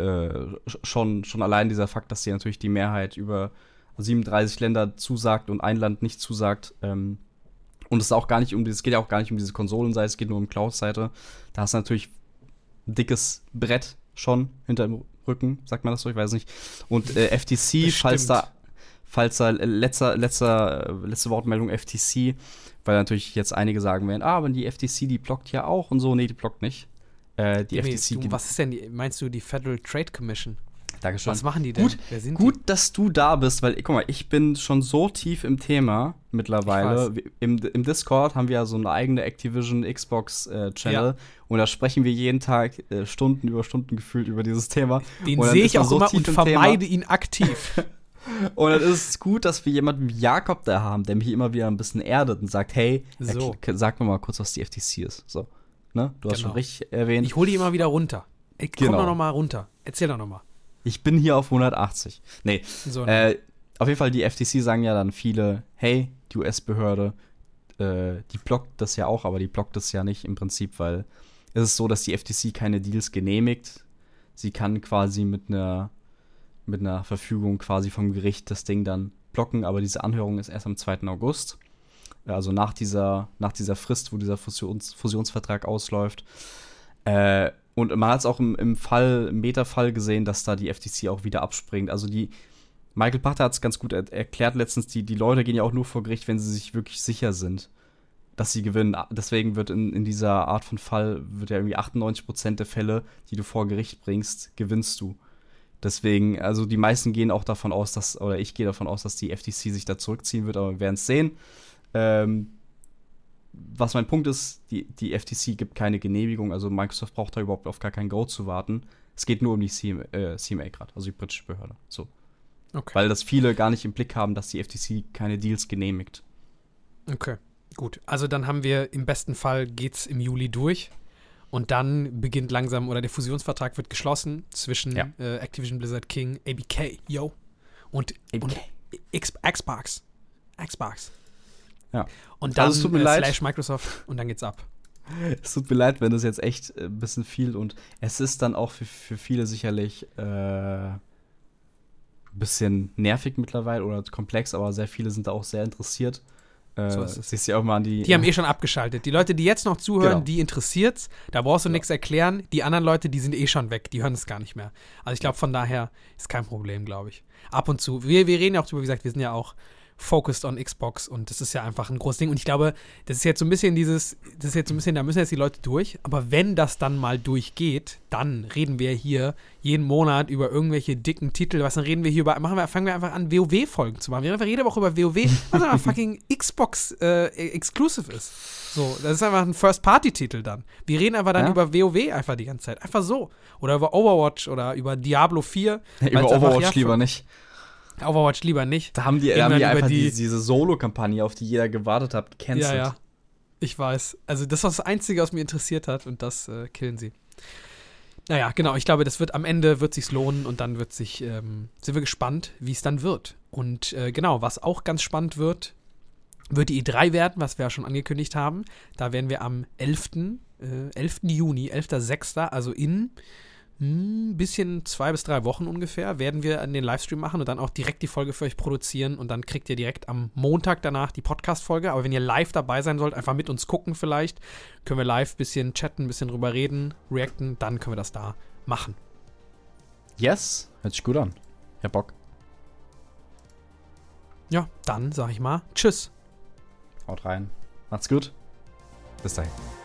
[SPEAKER 1] äh, schon, schon allein dieser Fakt, dass dir natürlich die Mehrheit über 37 Länder zusagt und ein Land nicht zusagt. Ähm, und es auch gar nicht um dieses, geht ja auch gar nicht um diese Konsolenseite, es geht nur um Cloud-Seite. Da hast du natürlich ein dickes Brett schon hinter dem Rücken, sagt man das so, ich weiß nicht. Und äh, FTC, falls da, falls da letzter, letzter, äh, letzte Wortmeldung FTC, weil natürlich jetzt einige sagen werden, ah, aber die FTC, die blockt ja auch und so. Nee, die blockt nicht. Äh, die
[SPEAKER 2] Demi,
[SPEAKER 1] FTC,
[SPEAKER 2] du,
[SPEAKER 1] die,
[SPEAKER 2] was ist denn, die, meinst du die Federal Trade Commission?
[SPEAKER 1] Dankeschön.
[SPEAKER 2] Was machen die denn?
[SPEAKER 1] Gut, Gut, dass du da bist, weil, guck mal, ich bin schon so tief im Thema mittlerweile. Im, Im Discord haben wir ja so eine eigene Activision Xbox äh, Channel
[SPEAKER 2] Ja.
[SPEAKER 1] und da sprechen wir jeden Tag äh, Stunden über Stunden gefühlt über dieses Thema.
[SPEAKER 2] die? Den sehe ich auch
[SPEAKER 1] so
[SPEAKER 2] immer und
[SPEAKER 1] im
[SPEAKER 2] vermeide ihn aktiv.
[SPEAKER 1] Und dann ist es gut, dass wir jemanden wie Jakob da haben, der mich immer wieder ein bisschen erdet und sagt, hey,
[SPEAKER 2] So.
[SPEAKER 1] sag mir mal kurz, was die FTC ist. So. Ne? Du hast
[SPEAKER 2] Genau.
[SPEAKER 1] schon richtig erwähnt.
[SPEAKER 2] Ich hole die immer wieder runter. Komm
[SPEAKER 1] Genau.
[SPEAKER 2] doch noch mal runter. Erzähl doch noch mal.
[SPEAKER 1] Ich bin hier auf 180. Nee,
[SPEAKER 2] So,
[SPEAKER 1] Äh, auf jeden Fall, die FTC sagen ja dann viele, hey, die US-Behörde, äh, die blockt das ja auch, aber die blockt das ja nicht im Prinzip, weil es ist so, dass die FTC keine Deals genehmigt. Sie kann quasi mit einer mit einer Verfügung quasi vom Gericht das Ding dann blocken, aber diese Anhörung ist erst am 2. August. Also nach dieser, nach dieser Frist, wo dieser Fusions, Fusionsvertrag ausläuft. Äh, und man hat es auch im, im Fall, im Meta-Fall gesehen, dass da die FTC auch wieder abspringt. Also die, Michael Pachter hat es ganz gut er erklärt letztens, die, die Leute gehen ja auch nur vor Gericht, wenn sie sich wirklich sicher sind, dass sie gewinnen. Deswegen wird in, in dieser Art von Fall, wird ja irgendwie 98% der Fälle, die du vor Gericht bringst, gewinnst du. Deswegen, also die meisten gehen auch davon aus, dass, oder ich gehe davon aus, dass die FTC sich da zurückziehen wird, aber wir werden es sehen. Ähm, was mein Punkt ist, die, die FTC gibt keine Genehmigung, also Microsoft braucht da überhaupt auf gar kein Go zu warten. Es geht nur um die CMA, äh, CMA gerade, also die britische Behörde. So. Okay. Weil das viele gar nicht im Blick haben, dass die FTC keine Deals genehmigt.
[SPEAKER 2] Okay, gut. Also dann haben wir im besten Fall geht's im Juli durch. Und dann beginnt langsam, oder der Fusionsvertrag wird geschlossen zwischen ja. äh, Activision Blizzard King, ABK, yo, und, ABK. und Xbox. Xbox.
[SPEAKER 1] Ja.
[SPEAKER 2] Und dann also, äh, slash Microsoft und dann geht's ab.
[SPEAKER 1] Es tut mir leid, wenn das jetzt echt ein äh, bisschen viel und es ist dann auch für, für viele sicherlich äh, ein bisschen nervig mittlerweile oder komplex, aber sehr viele sind da auch sehr interessiert. Äh, so siehst du auch mal an die.
[SPEAKER 2] Die haben eh schon abgeschaltet. Die Leute, die jetzt noch zuhören, genau. die interessiert's. Da brauchst du ja. nichts erklären. Die anderen Leute, die sind eh schon weg. Die hören es gar nicht mehr. Also ich glaube, von daher ist kein Problem, glaube ich. Ab und zu. Wir, wir reden ja auch drüber, wie gesagt, wir sind ja auch focused on Xbox und das ist ja einfach ein großes Ding. Und ich glaube, das ist jetzt so ein bisschen dieses, das ist jetzt so ein bisschen, da müssen jetzt die Leute durch. Aber wenn das dann mal durchgeht, dann reden wir hier jeden Monat über irgendwelche dicken Titel. Was dann reden wir hier über, machen wir, fangen wir einfach an, WoW-Folgen zu machen. Wir reden aber auch über WoW, was einfach fucking Xbox äh, Exclusive ist. So, das ist einfach ein First-Party-Titel dann. Wir reden einfach dann ja? über WoW einfach die ganze Zeit. Einfach so. Oder über Overwatch oder über Diablo 4.
[SPEAKER 1] über Overwatch einfach, ja, lieber nicht.
[SPEAKER 2] Overwatch lieber nicht.
[SPEAKER 1] Da haben die, da haben die einfach die, diese Solo-Kampagne, auf die jeder gewartet hat,
[SPEAKER 2] cancelled. Ja, ja. Ich weiß. Also, das war das Einzige, was mich interessiert hat und das äh, killen sie. Naja, genau. Ich glaube, das wird am Ende wird sich's lohnen und dann wird sich, ähm, sind wir gespannt, wie es dann wird. Und äh, genau, was auch ganz spannend wird, wird die E3 werden, was wir ja schon angekündigt haben. Da werden wir am 11. Äh, 11. Juni, 11.06., also in ein hm, bisschen zwei bis drei Wochen ungefähr werden wir an den Livestream machen und dann auch direkt die Folge für euch produzieren und dann kriegt ihr direkt am Montag danach die Podcast-Folge. Aber wenn ihr live dabei sein sollt, einfach mit uns gucken vielleicht, können wir live ein bisschen chatten, ein bisschen drüber reden, reacten, dann können wir das da machen.
[SPEAKER 1] Yes, hört sich gut an. Ja, Bock.
[SPEAKER 2] Ja, dann sag ich mal Tschüss.
[SPEAKER 1] Haut rein. Macht's gut. Bis dahin.